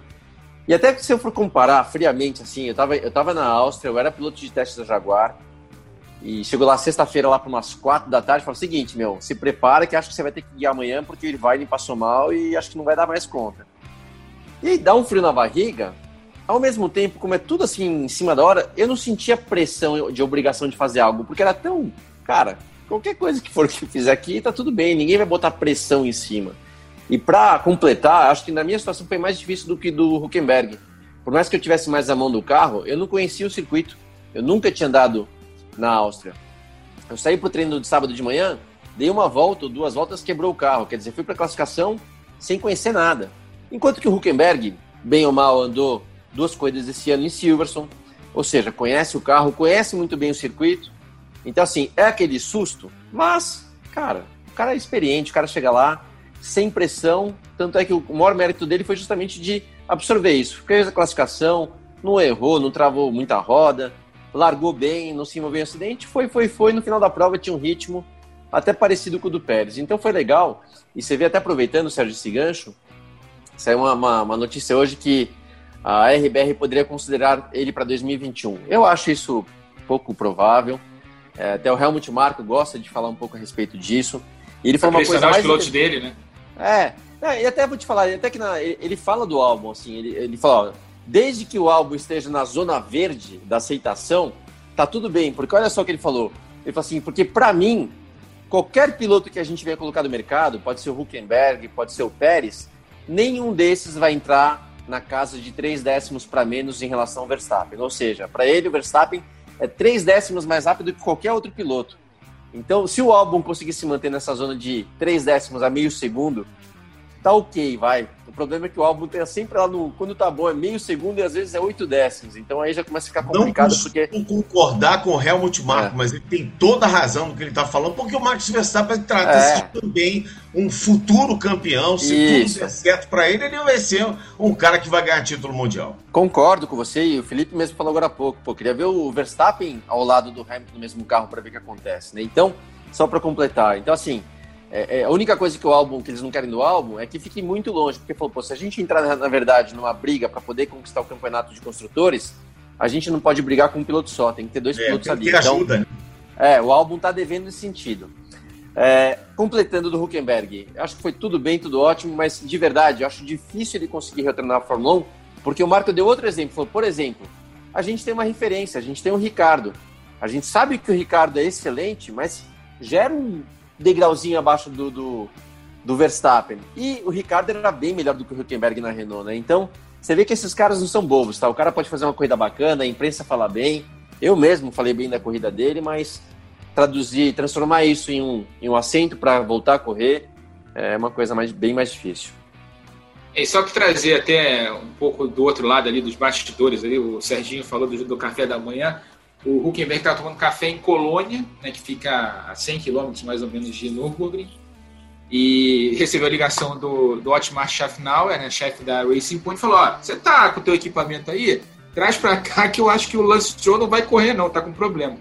E até que se eu for comparar friamente, assim, eu tava, eu tava na Áustria, eu era piloto de testes da Jaguar. E chegou lá sexta-feira, lá para umas quatro da tarde, falou o seguinte, meu, se prepara que acho que você vai ter que guiar amanhã, porque ele vai me passou mal e acho que não vai dar mais conta. E aí dá um frio na barriga, ao mesmo tempo, como é tudo assim em cima da hora, eu não sentia pressão de obrigação de fazer algo, porque era tão. Cara, qualquer coisa que for que eu fizer aqui, tá tudo bem, ninguém vai botar pressão em cima. E para completar, acho que na minha situação foi mais difícil do que do Huckenberg. Por mais que eu tivesse mais a mão do carro, eu não conhecia o circuito. Eu nunca tinha andado na Áustria. Eu saí pro treino de sábado de manhã, dei uma volta, duas voltas, quebrou o carro. Quer dizer, fui para classificação sem conhecer nada. Enquanto que o Huckenberg, bem ou mal, andou duas corridas esse ano em Silverson, ou seja, conhece o carro, conhece muito bem o circuito. Então, assim, é aquele susto, mas, cara, o cara é experiente, o cara chega lá sem pressão. Tanto é que o maior mérito dele foi justamente de absorver isso. Fez a classificação, não errou, não travou muita roda, largou bem, não se envolveu em acidente, foi, foi, foi. No final da prova tinha um ritmo até parecido com o do Pérez. Então foi legal. E você vê até aproveitando, Sérgio, esse gancho, Saiu uma, uma, uma notícia hoje que a RBR poderia considerar ele para 2021. Eu acho isso pouco provável. É, até o Helmut Marko gosta de falar um pouco a respeito disso. E ele falou uma coisa mais... os pilotos dele, né? É, é, e até vou te falar, até que na, ele fala do álbum, assim, ele, ele fala, ó, desde que o álbum esteja na zona verde da aceitação, tá tudo bem, porque olha só o que ele falou. Ele falou assim, porque para mim, qualquer piloto que a gente venha colocar no mercado, pode ser o Huckenberg, pode ser o Pérez, nenhum desses vai entrar na casa de três décimos para menos em relação ao Verstappen. Ou seja, para ele, o Verstappen é três décimos mais rápido que qualquer outro piloto. Então, se o álbum conseguir se manter nessa zona de três décimos a meio segundo tá ok, vai. O problema é que o álbum tem sempre lá no. Quando tá bom é meio segundo e às vezes é oito décimos. Então aí já começa a ficar complicado. Não porque concordar com o Helmut Marko, é. mas ele tem toda a razão no que ele tá falando, porque o Max Verstappen trata-se é. também um futuro campeão. Se Isso. tudo der certo para ele, ele vai ser um cara que vai ganhar título mundial. Concordo com você, e o Felipe mesmo falou agora há pouco. Pô, queria ver o Verstappen ao lado do Hamilton no mesmo carro para ver o que acontece, né? Então, só para completar. Então, assim, é, é, a única coisa que o álbum, que eles não querem do álbum, é que fique muito longe, porque falou, pô, se a gente entrar, na, na verdade, numa briga para poder conquistar o campeonato de construtores, a gente não pode brigar com um piloto só, tem que ter dois é, pilotos ali. Então, ajuda. Né? É, o álbum tá devendo nesse sentido. É, completando do Huckenberg, acho que foi tudo bem, tudo ótimo, mas de verdade, acho difícil ele conseguir retornar a Fórmula 1, porque o Marco deu outro exemplo, falou, por exemplo, a gente tem uma referência, a gente tem o Ricardo. A gente sabe que o Ricardo é excelente, mas gera um degrauzinho abaixo do, do, do, Verstappen. E o Ricardo era bem melhor do que o Huckenberg na Renault, né? Então, você vê que esses caras não são bobos, tá? O cara pode fazer uma corrida bacana, a imprensa fala bem. Eu mesmo falei bem da corrida dele, mas traduzir, transformar isso em um, em um assento para voltar a correr é uma coisa mais, bem mais difícil. É só que trazer até um pouco do outro lado ali dos bastidores ali, o Serginho falou do, do café da manhã. O Huckenberg estava tomando café em Colônia, né, que fica a 100 quilômetros mais ou menos de Nürburgring, e recebeu a ligação do, do Otmar Schaffnauer, né, chefe da Racing Point, e falou: Ó, você tá com o teu equipamento aí? Traz para cá que eu acho que o Lance Stroll não vai correr, não, tá com problema.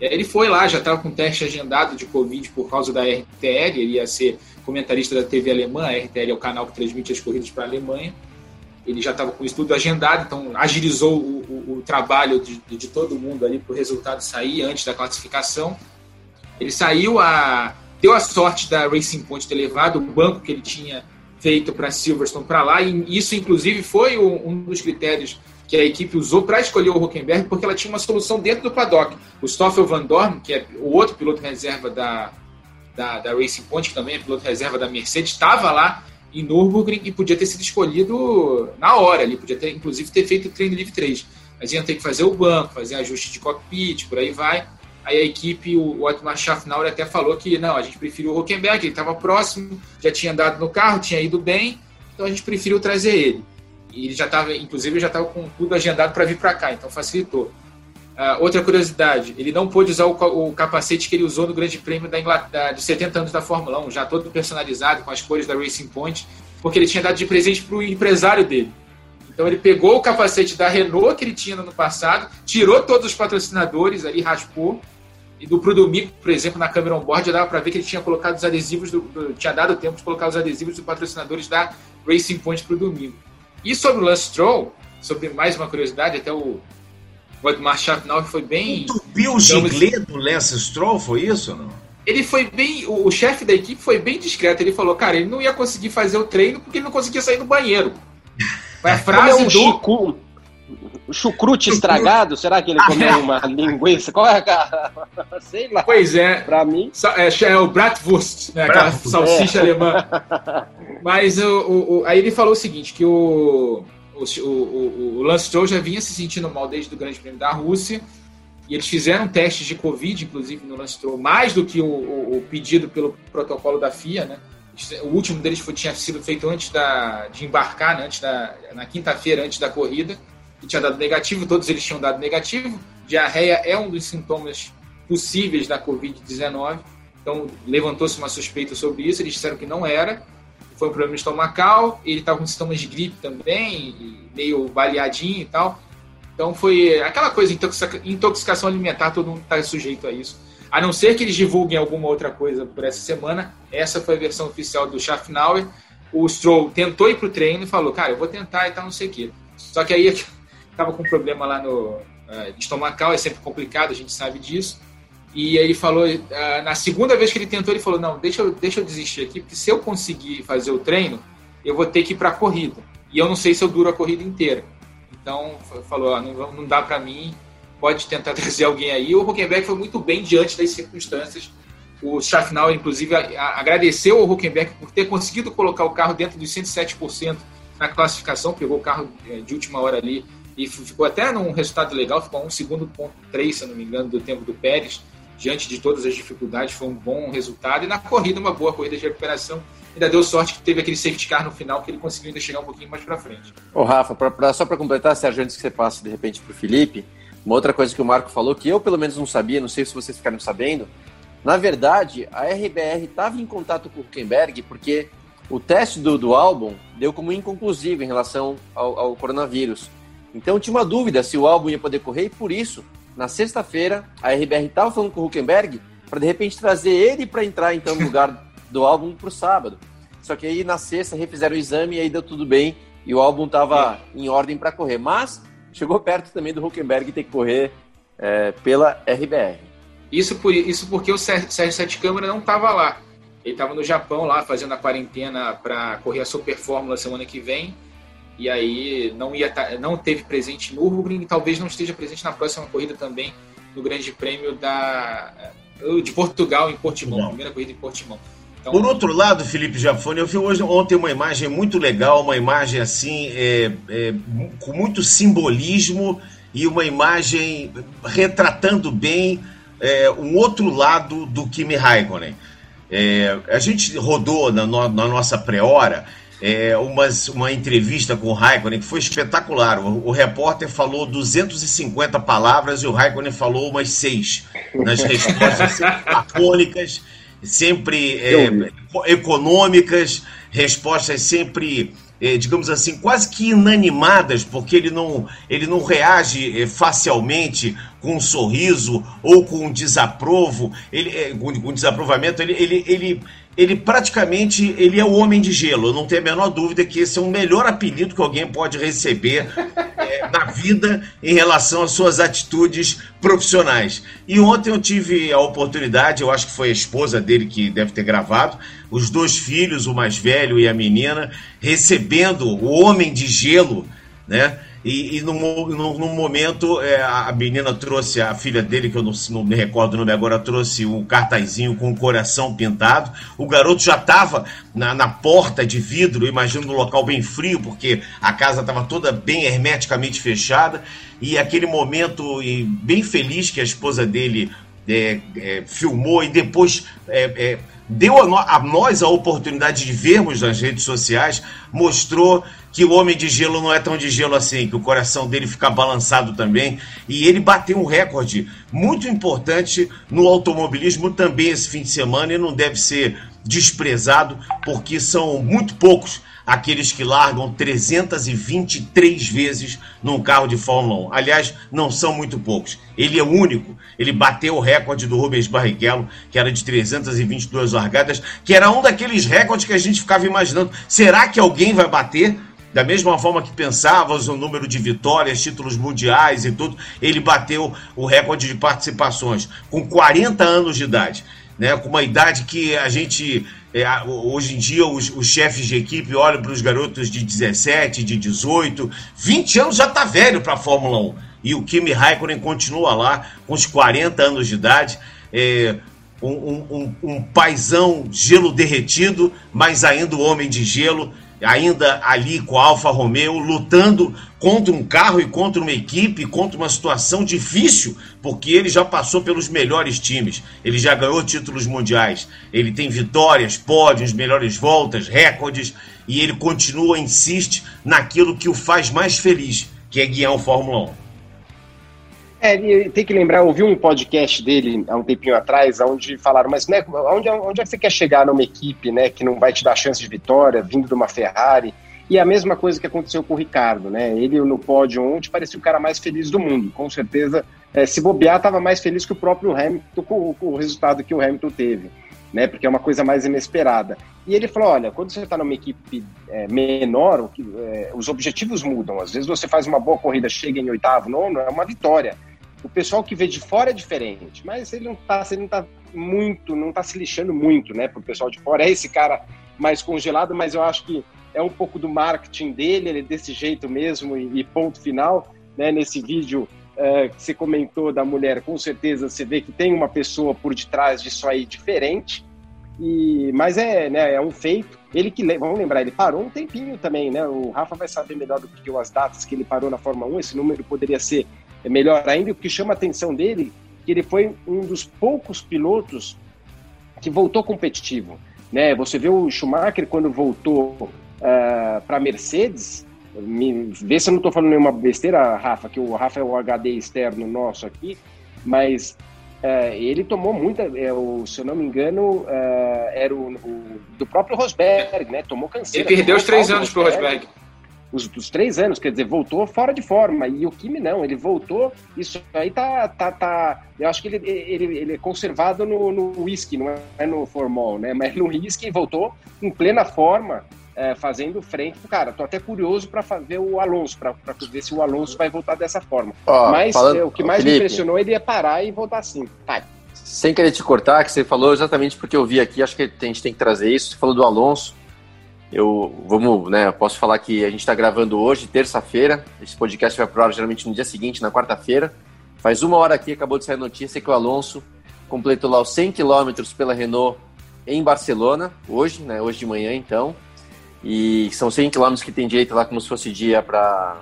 Ele foi lá, já estava com teste agendado de Covid por causa da RTL, ele ia ser comentarista da TV alemã, a RTL é o canal que transmite as corridas para a Alemanha ele já estava com o estudo agendado, então agilizou o, o, o trabalho de, de, todo mundo ali para o resultado sair antes da classificação. Ele saiu, a, deu a sorte da Racing Point ter levado o banco que ele tinha feito para Silverstone para lá, e isso, inclusive, foi um dos critérios que a equipe usou para escolher o Huckenberg, porque ela tinha uma solução dentro do paddock. O Stoffel Van Dorn, que é o outro piloto reserva da, da, da Racing Point, que também é piloto reserva da Mercedes, estava lá em Nürburgring e podia ter sido escolhido na hora ali, podia ter, inclusive, ter feito o treino livre 3. Mas ia ter que fazer o banco, fazer ajuste de cockpit, por aí vai. Aí a equipe, o Otmar Schaffnauer até falou que não, a gente preferiu o Huckenberg, ele estava próximo, já tinha andado no carro, tinha ido bem, então a gente preferiu trazer ele. E ele já estava, inclusive, já estava com tudo agendado para vir para cá, então facilitou. Uh, outra curiosidade, ele não pôde usar o, o, capacete que ele usou no Grande Prêmio da Inglaterra, de 70 anos da Fórmula 1, já todo personalizado com as cores da Racing Point, porque ele tinha dado de presente para o empresário dele. Então ele pegou o capacete da Renault que ele tinha no ano passado, tirou todos os patrocinadores ali, raspou, e do pro domingo, por exemplo, na câmera on-board, dava para ver que ele tinha colocado os adesivos, do, do, tinha dado tempo de colocar os adesivos dos patrocinadores da Racing Point para o domingo. E sobre o Lance Stroll, sobre mais uma curiosidade, até o o Edmar Schaffnauer foi bem. Entupiu o giglê do Lance Stroll, foi isso não? Ele foi bem. O, o chefe da equipe foi bem discreto. Ele falou, cara, ele não ia conseguir fazer o treino porque ele não conseguia sair do banheiro. Foi a frase é um do. Chicu, chucrute estragado? Será que ele comeu uma linguiça? Qual é a cara? Sei lá. Pois é. Pra mim. É, é o Bratwurst, né? aquela salsicha é. alemã. Mas o, o, aí ele falou o seguinte: que o o, o, o Lance Stroll já vinha se sentindo mal desde o Grande Prêmio da Rússia e eles fizeram testes de Covid, inclusive, no Lance Stroll, mais do que o, o, pedido pelo protocolo da FIA, né? O último deles foi, tinha sido feito antes da, de embarcar, né? antes da, na quinta-feira, antes da corrida, e tinha dado negativo, todos eles tinham dado negativo. Diarreia é um dos sintomas possíveis da Covid-19, então levantou-se uma suspeita sobre isso, eles disseram que não era, foi um problema estomacal, ele estava com sintomas de gripe também, meio baleadinho e tal. Então foi aquela coisa, intoxicação alimentar, todo mundo está sujeito a isso. A não ser que eles divulguem alguma outra coisa por essa semana, essa foi a versão oficial do Schaffnauer. O Stroll tentou ir para o treino e falou, cara, eu vou tentar e tal, não sei o quê. Só que aí estava com um problema lá no uh, estomacal, é sempre complicado, a gente sabe disso. E ele falou, uh, na segunda vez que ele tentou, ele falou: Não, deixa eu, deixa eu desistir aqui, porque se eu conseguir fazer o treino, eu vou ter que ir para a corrida. E eu não sei se eu duro a corrida inteira. Então, falou: não, não dá para mim, pode tentar trazer alguém aí. O Huckenberg foi muito bem diante das circunstâncias. O Schaffnauer, inclusive, agradeceu ao Huckenberg por ter conseguido colocar o carro dentro dos 107% na classificação, pegou o carro eh, de última hora ali e ficou até num resultado legal, ficou um segundo ponto três, se não me engano, do tempo do Pérez diante de todas as dificuldades, foi um bom resultado. E na corrida, uma boa corrida de recuperação. ainda deu sorte que teve aquele safety car no final que ele conseguiu ainda chegar um pouquinho mais para frente. Ô Rafa, pra, pra, só para completar, Sérgio, antes que você passe de repente para o Felipe, uma outra coisa que o Marco falou que eu pelo menos não sabia, não sei se vocês ficaram sabendo, na verdade a RBR estava em contato com o Huckenberg porque o teste do, do álbum deu como inconclusivo em relação ao, ao coronavírus. Então tinha uma dúvida se o álbum ia poder correr e por isso, na sexta-feira, a RBR estava falando com o Huckenberg para de repente trazer ele para entrar então no lugar do álbum para o sábado. Só que aí na sexta refizeram o exame e aí deu tudo bem e o álbum estava em ordem para correr. Mas chegou perto também do Huckenberg ter que correr é, pela RBR. Isso, por, isso porque o Sérgio Sete Câmara não estava lá. Ele estava no Japão lá fazendo a quarentena para correr a Super Fórmula semana que vem. E aí não ia tá, não teve presente no Nürburgring e talvez não esteja presente na próxima corrida também no Grande Prêmio da de Portugal em Portimão, primeira corrida em Portimão. Então, Por outro lado, Felipe Jafone, eu vi hoje, ontem uma imagem muito legal, uma imagem assim, é, é, com muito simbolismo e uma imagem retratando bem é, um outro lado do Kimi Raikkonen. É, a gente rodou na, no, na nossa pré-hora é, umas, uma entrevista com o Raikkonen que foi espetacular. O, o, repórter falou 250 palavras e o Raikkonen falou umas seis nas respostas lacônicas, sempre é, econômicas, respostas sempre é, digamos assim, quase que inanimadas, porque ele não, ele não reage é, facilmente com um sorriso ou com um desaprovo, ele, é, com, com desaprovamento, ele, ele, ele, ele praticamente ele é o homem de gelo. Eu não tenho a menor dúvida que esse é o melhor apelido que alguém pode receber é, na vida em relação às suas atitudes profissionais. E ontem eu tive a oportunidade, eu acho que foi a esposa dele que deve ter gravado, os dois filhos, o mais velho e a menina, recebendo o homem de gelo, né? E, e no, no, no, momento, é, a menina trouxe, a filha dele, que eu não, não, me recordo o nome agora, trouxe um cartazinho com o um coração pintado. O garoto já estava na, na, porta de vidro, imagino no local bem frio, porque a casa estava toda bem hermeticamente fechada. E aquele momento e bem feliz que a esposa dele é, é, filmou e depois é, é deu a, nós a oportunidade de vermos nas redes sociais, mostrou que o homem de gelo não é tão de gelo assim, que o coração dele fica balançado também. E ele bateu um recorde muito importante no automobilismo também esse fim de semana e não deve ser desprezado, porque são muito poucos aqueles que largam 323 vezes num carro de Fórmula 1. Aliás, não são muito poucos. Ele é o único. Ele bateu o recorde do Rubens Barrichello, que era de 322 largadas, que era um daqueles recordes que a gente ficava imaginando. Será que alguém vai bater? Da mesma forma que pensávamos o número de vitórias, títulos mundiais e tudo, ele bateu o recorde de participações com 40 anos de idade. Né, com uma idade que a gente é, hoje em dia, os, os, chefes de equipe olham para os garotos de 17, de 18, 20 anos já está velho para a Fórmula 1. E o Kimi Raikkonen continua lá com os 40 anos de idade. É, um, um, um, um paizão gelo derretido, mas ainda o homem de gelo ainda ali com a Alfa Romeo, lutando contra um carro e contra uma equipe, contra uma situação difícil, porque ele já passou pelos melhores times, ele já ganhou títulos mundiais, ele tem vitórias, pódios, melhores voltas, recordes, e ele continua, insiste naquilo que o faz mais feliz, que é guiar o Fórmula 1. É, tem que lembrar, ouvi um podcast dele há um tempinho atrás, onde falaram, mas né, onde, onde é que você quer chegar numa equipe né, que não vai te dar chance de vitória, vindo de uma Ferrari? E a mesma coisa que aconteceu com o Ricardo, né? Ele no pódio ontem parecia o cara mais feliz do mundo. Com certeza, é, se bobear, estava mais feliz que o próprio Hamilton com, com, o resultado que o Hamilton teve, né? Porque é uma coisa mais inesperada. E ele falou: olha, quando você está numa equipe é, menor, é, os objetivos mudam. Às vezes você faz uma boa corrida, chega em oitavo, nono, é uma vitória o pessoal que vê de fora é diferente, mas ele não tá, ele não tá muito, não tá se lixando muito, né, pro pessoal de fora. É esse cara mais congelado, mas eu acho que é um pouco do marketing dele, ele é desse jeito mesmo e, e ponto final, né, nesse vídeo é, que você comentou da mulher, com certeza você vê que tem uma pessoa por detrás disso aí diferente, e, mas é, né, é um feito. Ele que, vamos lembrar, ele parou um tempinho também, né? O Rafa vai saber melhor do que eu as datas que ele parou na Fórmula 1. Esse número poderia ser melhor ainda, o que chama a atenção dele que ele foi um dos poucos pilotos que voltou competitivo. Né? Você vê o Schumacher quando voltou uh, ah, para Mercedes, me, vê se eu não estou falando nenhuma besteira, Rafa, que o Rafa é o HD externo nosso aqui, mas uh, ele tomou muita, é, o, se eu não me engano, uh, era o, o, do próprio Rosberg, né? Tomou canseira. Ele perdeu os três anos para o Rosberg os, os, três anos, quer dizer, voltou fora de forma. E o Kimi não, ele voltou. Isso aí tá. tá, tá eu acho que ele, ele, ele é conservado no, no whisky, não é no formol, né? Mas no whisky voltou em plena forma. É, fazendo frente cara. Tô até curioso para ver o Alonso, para ver se o Alonso vai voltar dessa forma. Mas falando, é, o que mais Felipe, me impressionou ele é parar e voltar assim. Vai. Sem querer te cortar, que você falou exatamente porque eu vi aqui, acho que a gente tem que trazer isso. Você falou do Alonso. Eu vamos, né? Eu posso falar que a gente está gravando hoje, terça-feira. Esse podcast vai pro ar geralmente no dia seguinte, na quarta-feira. Faz uma hora aqui, acabou de sair a notícia que o Alonso completou lá os 100 quilômetros pela Renault em Barcelona, hoje, né? Hoje de manhã, então. E são 100 quilômetros que tem direito lá como se fosse dia para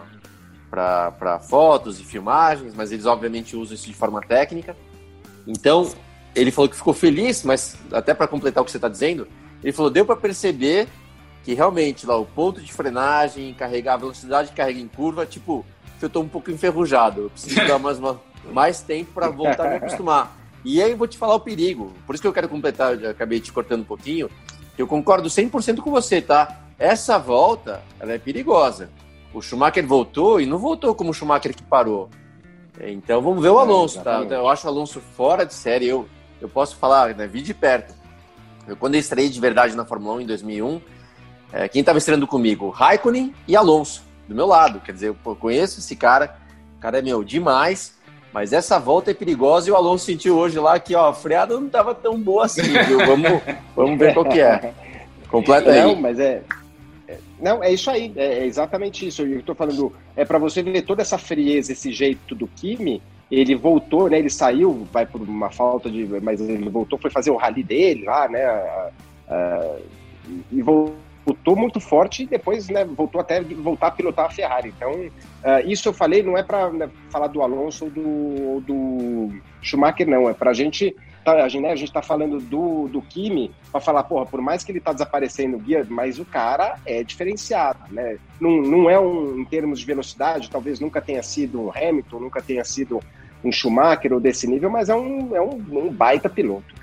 para fotos e filmagens, mas eles obviamente usam isso de forma técnica. Então, ele falou que ficou feliz, mas até para completar o que você está dizendo, ele falou: deu para perceber que realmente lá o ponto de frenagem, carregar a velocidade que carrega em curva, tipo, eu tô um pouco enferrujado, eu preciso dar mais, uma, mais tempo para voltar a me acostumar. E aí eu vou te falar o perigo, por isso que eu quero completar, eu acabei te cortando um pouquinho, eu concordo 100% com você, tá? Essa volta, ela é perigosa. O Schumacher voltou e não voltou como o Schumacher que parou. Então vamos ver o Alonso, tá? Eu acho o Alonso fora de série, eu, eu posso falar, né, vi de perto. Eu, quando eu estreiei de verdade na Fórmula 1 em 2001, é, quem estava estreando comigo? Raikkonen e Alonso, do meu lado. Quer dizer, eu conheço esse cara, o cara é meu demais, mas essa volta é perigosa e o Alonso sentiu hoje lá que ó, a freada não estava tão boa assim, viu? Vamos, vamos ver qual que é. Completa aí. Não, mas é, é. Não, é isso aí, é, é exatamente isso. Eu estou falando, é para você ver toda essa frieza, esse jeito do Kimi. Ele voltou, né? Ele saiu, vai por uma falta de. Mas ele voltou, foi fazer o rally dele lá, né? e voltou disputou muito forte e depois né, voltou até voltar a pilotar a Ferrari. Então, uh, isso eu falei não é para né, falar do Alonso ou do, do Schumacher, não. É para a gente. Tá, a gente, né, a gente tá falando do, do Kimi para falar, porra, por mais que ele tá desaparecendo no guia, mas o cara é diferenciado, né? Não, não é um, em termos de velocidade, talvez nunca tenha sido um Hamilton, nunca tenha sido um Schumacher ou desse nível, mas é um, é um, um baita piloto.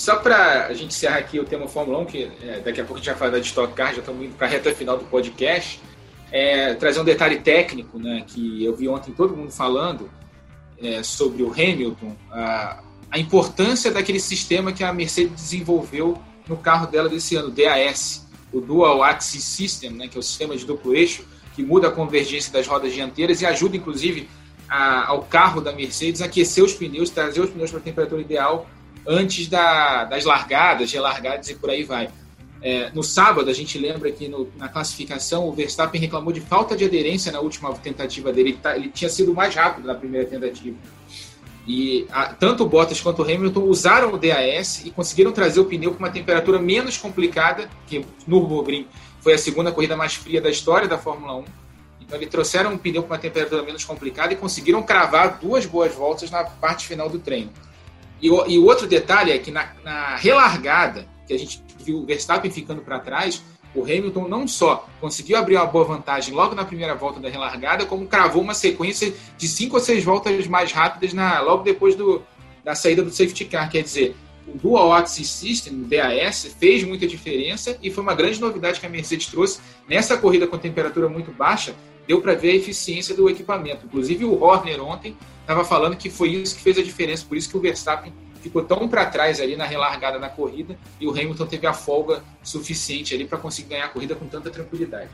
Só para a gente encerrar aqui o tema Fórmula 1, que é, daqui a pouco a gente vai falar de Stock Car, já estamos indo para a reta final do podcast, é, trazer um detalhe técnico, né, que eu vi ontem todo mundo falando é, sobre o Hamilton, a, a importância daquele sistema que a Mercedes desenvolveu no carro dela desse ano, DAS, o Dual Axis System, né, que é o sistema de duplo eixo, que muda a convergência das rodas dianteiras e ajuda, inclusive, a, ao carro da Mercedes aquecer os pneus, trazer os pneus para a temperatura ideal antes da, das largadas, relargadas e por aí vai. É, no sábado, a gente lembra que no, na classificação o Verstappen reclamou de falta de aderência na última tentativa dele. Ele, tá, ele tinha sido mais rápido na primeira tentativa. E a, tanto o Bottas quanto o Hamilton usaram o DAS e conseguiram trazer o pneu com uma temperatura menos complicada, que no Nürburgring foi a segunda corrida mais fria da história da Fórmula 1. Então, eles trouxeram um pneu com uma temperatura menos complicada e conseguiram cravar duas boas voltas na parte final do treino. E o, e outro detalhe é que na, na relargada, que a gente viu o Verstappen ficando para trás, o Hamilton não só conseguiu abrir uma boa vantagem logo na primeira volta da relargada, como cravou uma sequência de cinco ou seis voltas mais rápidas na, logo depois do, da saída do safety car. Quer dizer, o Dual Axis System, o DAS, fez muita diferença e foi uma grande novidade que a Mercedes trouxe nessa corrida com temperatura muito baixa. Deu para ver a eficiência do equipamento. Inclusive, o Horner ontem estava falando que foi isso que fez a diferença, por isso que o Verstappen ficou tão para trás ali na relargada da corrida e o Hamilton teve a folga suficiente ali para conseguir ganhar a corrida com tanta tranquilidade.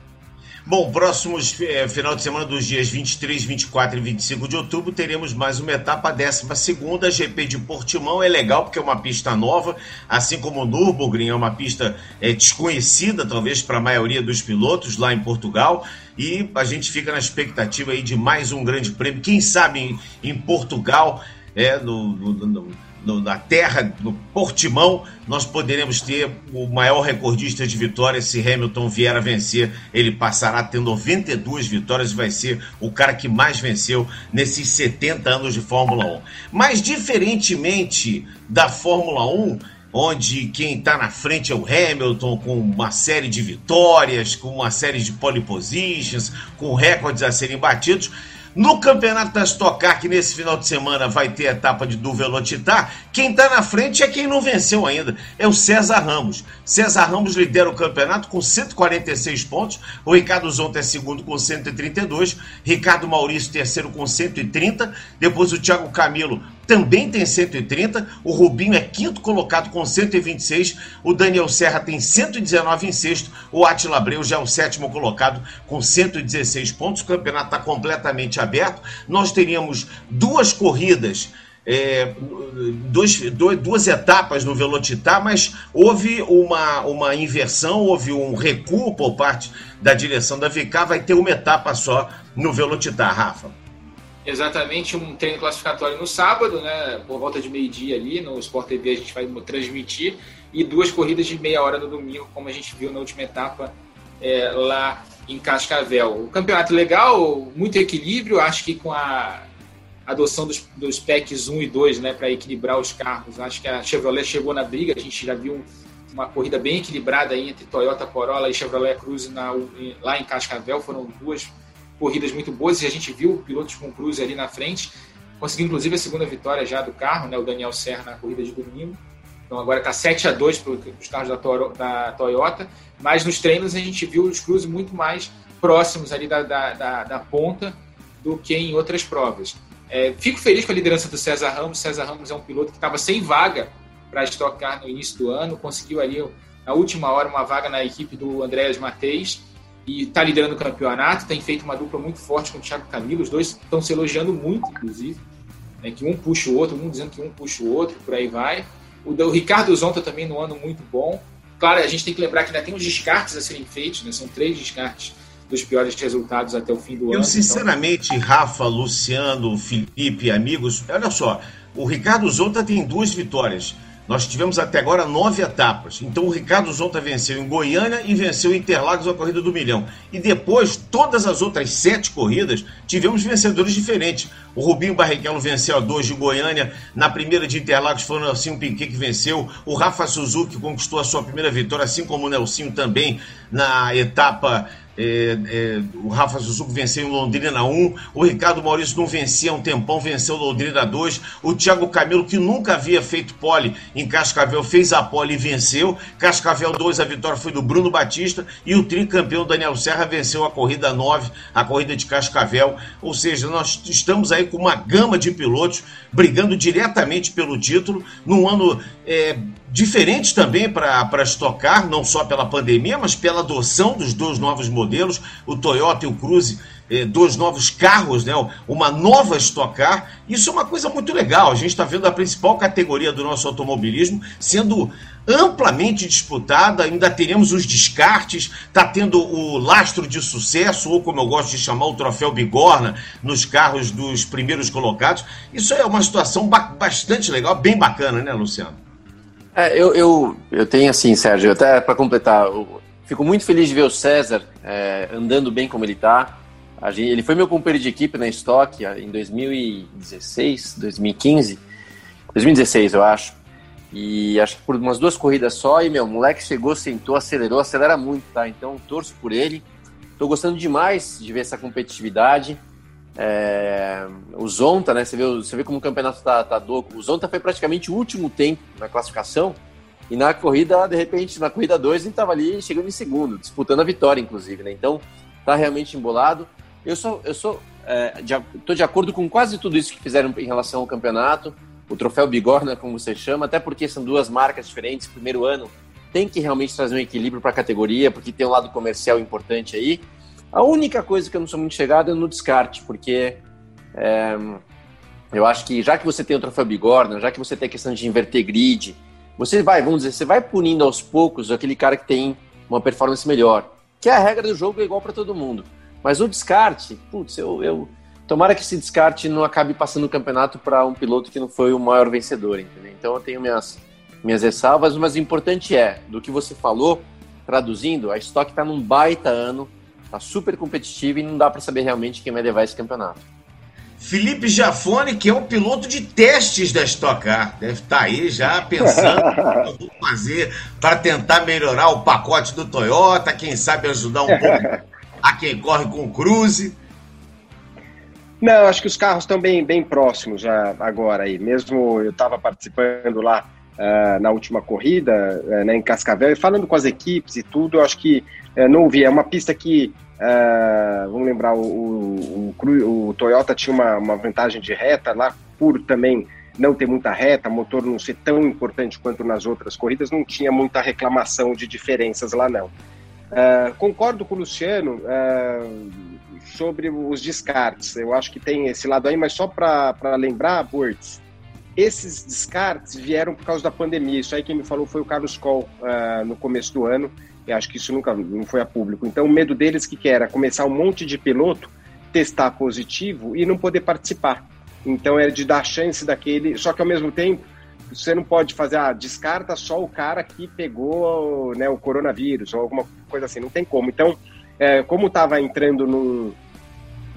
Bom, próximos é, final de semana dos dias 23, 24 e 25 de outubro teremos mais uma etapa, a 12 segunda GP de Portimão. É legal porque é uma pista nova, assim como o Nürburgring é uma pista é, desconhecida, talvez para a maioria dos pilotos lá em Portugal. E a gente fica na expectativa aí de mais um grande prêmio. Quem sabe em, em Portugal, é, no, no, no no, na terra, no Portimão, nós poderemos ter o maior recordista de vitórias se Hamilton vier a vencer. Ele passará a ter 92 vitórias e vai ser o cara que mais venceu nesses 70 anos de Fórmula 1. Mas, diferentemente da Fórmula 1, onde quem está na frente é o Hamilton, com uma série de vitórias, com uma série de pole positions, com recordes a serem batidos. No campeonato da Stock Car, que nesse final de semana vai ter a etapa de do Velocitar, quem está na frente é quem não venceu ainda, é o César Ramos. César Ramos lidera o campeonato com 146 pontos, o Ricardo Zonta é segundo com 132, Ricardo Maurício terceiro com 130, depois o Thiago Camilo também tem 130, o Rubinho é quinto colocado com 126, o Daniel Serra tem 119 em sexto, o Atila Abreu já é o sétimo colocado com 116 pontos. O campeonato está completamente aberto. Nós teríamos duas corridas. É, dois, dois, duas etapas no Velocitar, mas houve uma, uma inversão, houve um recuo por parte da direção da VK, vai ter uma etapa só no Velocitar, Rafa exatamente um treino classificatório no sábado, né, por volta de meio-dia ali, no Sport TV a gente vai transmitir, e duas corridas de meia hora no domingo, como a gente viu na última etapa é, lá em Cascavel. O campeonato legal, muito equilíbrio, acho que com a adoção dos, dos PECs 1 e 2, né, para equilibrar os carros, acho que a Chevrolet chegou na briga, a gente já viu uma corrida bem equilibrada entre Toyota Corolla e Chevrolet Cruze na, lá em Cascavel, foram duas corridas muito boas e a gente viu pilotos com Cruze ali na frente. Conseguiu inclusive a segunda vitória já do carro, né, o Daniel Serra na corrida de domingo. Então agora está 7 a 2 para os carros da, Toro, da, Toyota, mas nos treinos a gente viu os Cruze muito mais próximos ali da, da, da, da ponta do que em outras provas. É, fico feliz com a liderança do César Ramos. César Ramos é um piloto que estava sem vaga para Stock Car no início do ano, conseguiu ali na última hora uma vaga na equipe do Andréas Mateis e está liderando o campeonato, tem feito uma dupla muito forte com o Thiago Camilo, os dois estão se elogiando muito, inclusive, né, que um puxa o outro, um dizendo que um puxa o outro, por aí vai. O, o Ricardo Zonta também no ano muito bom. Claro, a gente tem que lembrar que ainda tem uns descartes a serem feitos, né, são três descartes dos piores resultados até o fim do Eu, ano. Eu, sinceramente, então... Rafa, Luciano, Felipe, amigos, olha só, o Ricardo Zonta tem duas vitórias. Nós tivemos até agora nove etapas. Então o Ricardo Zonta venceu em Goiânia e venceu em Interlagos a corrida do milhão. E depois, todas as outras sete corridas, tivemos vencedores diferentes. O Rubinho Barrichello venceu a dois de Goiânia. Na primeira de Interlagos foi o Nelsinho Piquet que venceu. O Rafa Suzuki conquistou a sua primeira vitória, assim como o Nelsinho também na etapa é, é, o Rafa Suzuki venceu em Londrina 1, o Ricardo Maurício não vencia um tempão, venceu Londrina 2, o Thiago Camilo, que nunca havia feito pole em Cascavel, fez a pole e venceu. Cascavel 2, a vitória foi do Bruno Batista, e o tricampeão Daniel Serra venceu a corrida 9, a corrida de Cascavel. Ou seja, nós estamos aí com uma gama de pilotos brigando diretamente pelo título, num ano é, diferente também para estocar, não só pela pandemia, mas pela adoção dos dois novos modelos, o Toyota e o Cruze, eh, dois novos carros, né, uma nova estocar. Isso é uma coisa muito legal. A gente está vendo a principal categoria do nosso automobilismo sendo amplamente disputada, ainda teremos os descartes, está tendo o lastro de sucesso, ou como eu gosto de chamar, o troféu bigorna, nos carros dos primeiros colocados. Isso é uma situação bastante legal, bem bacana, né, Luciano? É, eu, eu, eu tenho assim, Sérgio, até para completar, fico muito feliz de ver o César é, andando bem como ele está. Ele foi meu companheiro de equipe na Stock em 2016, 2015, 2016 eu acho. E acho que por umas duas corridas só, e meu, o moleque chegou, sentou, acelerou, acelera muito, tá? Então torço por ele. Tô gostando demais de ver essa competitividade. É, o Zonta, né? Você vê, você vê como o campeonato tá, tá louco. O Zonta foi praticamente o último tempo na classificação. E na corrida, de repente, na corrida 2, ele estava ali chegando em segundo, disputando a vitória, inclusive, né? Então, tá realmente embolado. Eu sou, eu sou, é, de, tô de acordo com quase tudo isso que fizeram em relação ao campeonato. O troféu Bigorna, como você chama, até porque são duas marcas diferentes. Primeiro ano tem que realmente trazer um equilíbrio para a categoria, porque tem um lado comercial importante aí. A única coisa que eu não sou muito chegado é no descarte, porque é, eu acho que já que você tem o troféu Bigorna, já que você tem a questão de inverter grid, você vai, vamos dizer, você vai punindo aos poucos aquele cara que tem uma performance melhor, que a regra do jogo é igual para todo mundo. Mas o descarte, putz, eu, eu tomara que esse descarte não acabe passando o campeonato para um piloto que não foi o maior vencedor, entendeu? Então eu tenho minhas minhas ressalvas, mas o importante é, do que você falou, traduzindo, a Stock está num baita ano, Tá super competitivo e não dá para saber realmente quem vai levar esse campeonato. Felipe Jafone, que é o piloto de testes da Stock Car, deve estar tá aí já pensando o que fazer para tentar melhorar o pacote do Toyota, quem sabe ajudar um pouco a quem corre com o Cruze. Não, acho que os carros estão bem, bem próximos já agora aí. Mesmo eu estava participando lá uh, na última corrida, uh, né, em Cascavel, e falando com as equipes e tudo, acho que uh, não vi. É uma pista que Uh, vamos lembrar, o, o, o, o, Toyota tinha uma, uma vantagem de reta lá, por também não ter muita reta, motor não ser tão importante quanto nas outras corridas, não tinha muita reclamação de diferenças lá não. Uh, concordo com o Luciano uh, sobre os descartes, eu acho que tem esse lado aí, mas só para lembrar, Burtz, esses descartes vieram por causa da pandemia, isso aí quem me falou foi o Carlos Coll no começo do ano, eu acho que isso nunca não foi a público. Então, o medo deles que, que era começar um monte de piloto, testar positivo e não poder participar. Então, era de dar chance daquele. Só que ao mesmo tempo, você não pode fazer, ah, descarta só o cara que pegou né, o coronavírus ou alguma coisa assim. Não tem como. Então, é, como estava entrando num,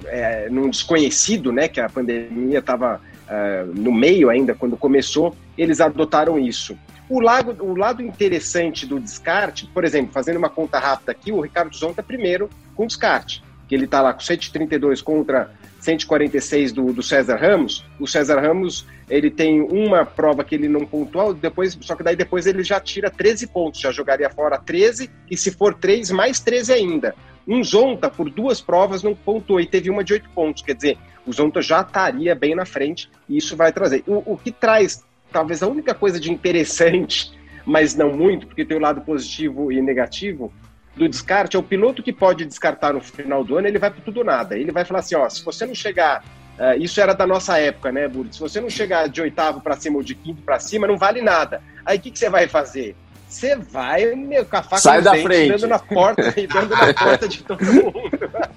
é, num desconhecido, né, que a pandemia estava é, no meio ainda quando começou, eles adotaram isso. O lado, o lado interessante do descarte, por exemplo, fazendo uma conta rápida aqui, o Ricardo Zonta é primeiro com descarte, que ele está lá com 132 contra 146 do, do César Ramos. O César Ramos ele tem uma prova que ele não pontuou, depois, só que daí depois ele já tira 13 pontos, já jogaria fora 13, e se for 3, mais 13 ainda. Um Zonta, por duas provas, não pontuou e teve uma de 8 pontos, quer dizer, o Zonta já estaria bem na frente, e isso vai trazer. O, o que traz talvez a única coisa de interessante, mas não muito, porque tem o lado positivo e negativo, do descarte é o piloto que pode descartar no final do ano, ele vai para tudo ou nada. Ele vai falar assim, ó, se você não chegar, uh, isso era da nossa época, né, Burro? Se você não chegar de oitavo para cima ou de quinto para cima, não vale nada. Aí o que, que você vai fazer? Você vai meu, com a faca Sai da dente, frente. dando na porta e dando na porta de todo mundo.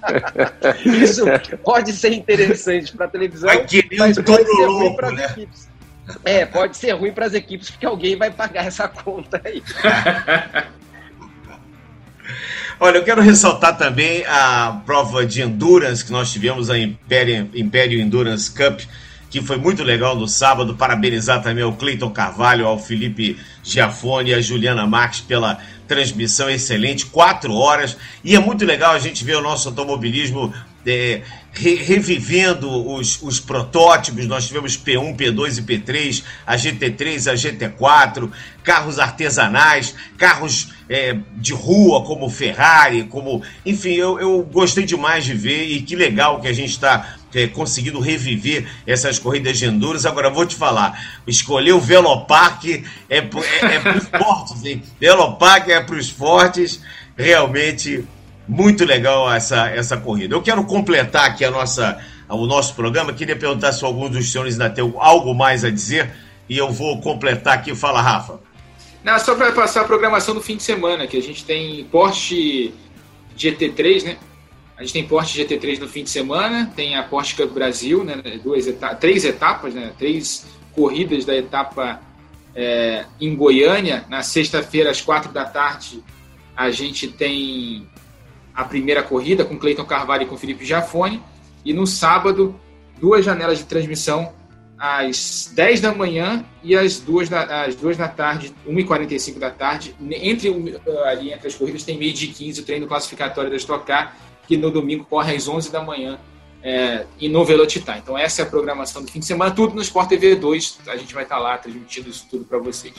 Isso pode ser interessante para televisão, mas pode ser ruim para as né? equipes. É, pode ser ruim para as equipes, porque alguém vai pagar essa conta aí. Olha, eu quero ressaltar também a prova de endurance que nós tivemos, a Império, Endurance Cup, que foi muito legal no sábado. Parabenizar também ao Cleiton Carvalho, ao Felipe Giafone e a Juliana Marques pela transmissão excelente, quatro horas. E é muito legal a gente ver o nosso automobilismo é, re, revivendo os, os protótipos. Nós tivemos P1, P2 e P3, a GT3, a GT4, carros artesanais, carros é, de rua como Ferrari, como. Enfim, eu, eu gostei demais de ver e que legal que a gente está é, conseguindo reviver essas corridas de endurance. Agora, vou te falar, escolher o Velopark é, é, é para os fortes, hein? Velopark é para os fortes, realmente muito legal essa, essa corrida. Eu quero completar aqui a nossa, o nosso programa. Queria perguntar se algum dos senhores ainda tem algo mais a dizer. E eu vou completar aqui. Fala, Rafa. Não, só para passar a programação do fim de semana, que a gente tem Porsche GT3, né? A gente tem Porsche GT3 no fim de semana, tem a Porsche Cup Brasil, né? Duas eta três etapas, né? Três corridas da etapa é, em Goiânia. Na sexta-feira, às quatro da tarde, a gente tem a primeira corrida com Cleiton Carvalho e com Felipe Jafone. E no sábado, duas janelas de transmissão às 10 da manhã e às 2 da, às 2 da tarde, 1h45 da tarde. Entre, ali entre as corridas tem meio de 15 o treino classificatório da Stock Car, que no domingo corre às 11 da manhã é, e no Velocitar. Então essa é a programação do fim de semana, tudo no Sport TV 2. A gente vai estar lá transmitindo isso tudo para vocês.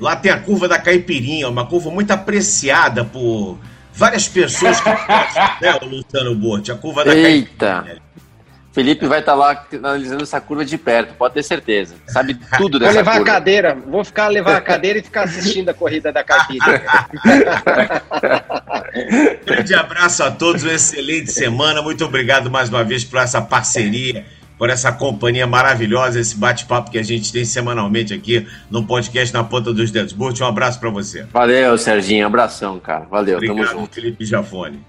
Lá tem a curva da Caipirinha, uma curva muito apreciada por várias pessoas que né, o Luciano Borti, a curva da Eita! Felipe vai estar tá lá analisando essa curva de perto, pode ter certeza. Sabe tudo dessa Vou levar curva. a cadeira, vou ficar levar a cadeira e ficar assistindo a corrida da Caipira. Grande abraço a todos, uma excelente semana. Muito obrigado mais uma vez por essa parceria por essa companhia maravilhosa, esse bate-papo que a gente tem semanalmente aqui no podcast Na Ponta dos Dedos. Burt, um abraço para você. Valeu, Serginho. Abração, cara. Valeu, Obrigado, tamo junto. Felipe Jafone.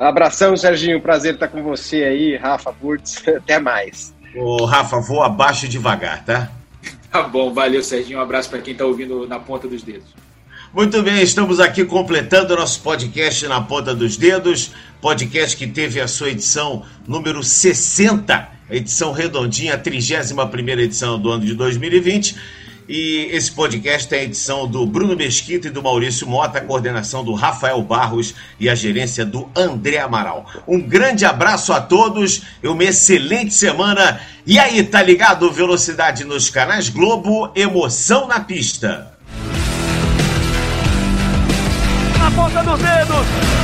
Abração, Serginho. Prazer estar com você aí, Rafa Burtz. Até mais. Ô, Rafa, vou abaixo devagar, tá? Tá bom, valeu, Serginho. Um abraço para quem está ouvindo na ponta dos dedos. Muito bem, estamos aqui completando nosso podcast na ponta dos dedos, podcast que teve a sua edição número 60, edição redondinha, a 31 edição do ano de 2020. E esse podcast tem a edição do Bruno Mesquita e do Maurício Mota, a coordenação do Rafael Barros e a gerência do André Amaral. Um grande abraço a todos, uma excelente semana. E aí, tá ligado? Velocidade nos canais Globo, emoção na pista. Ponta dos dedos.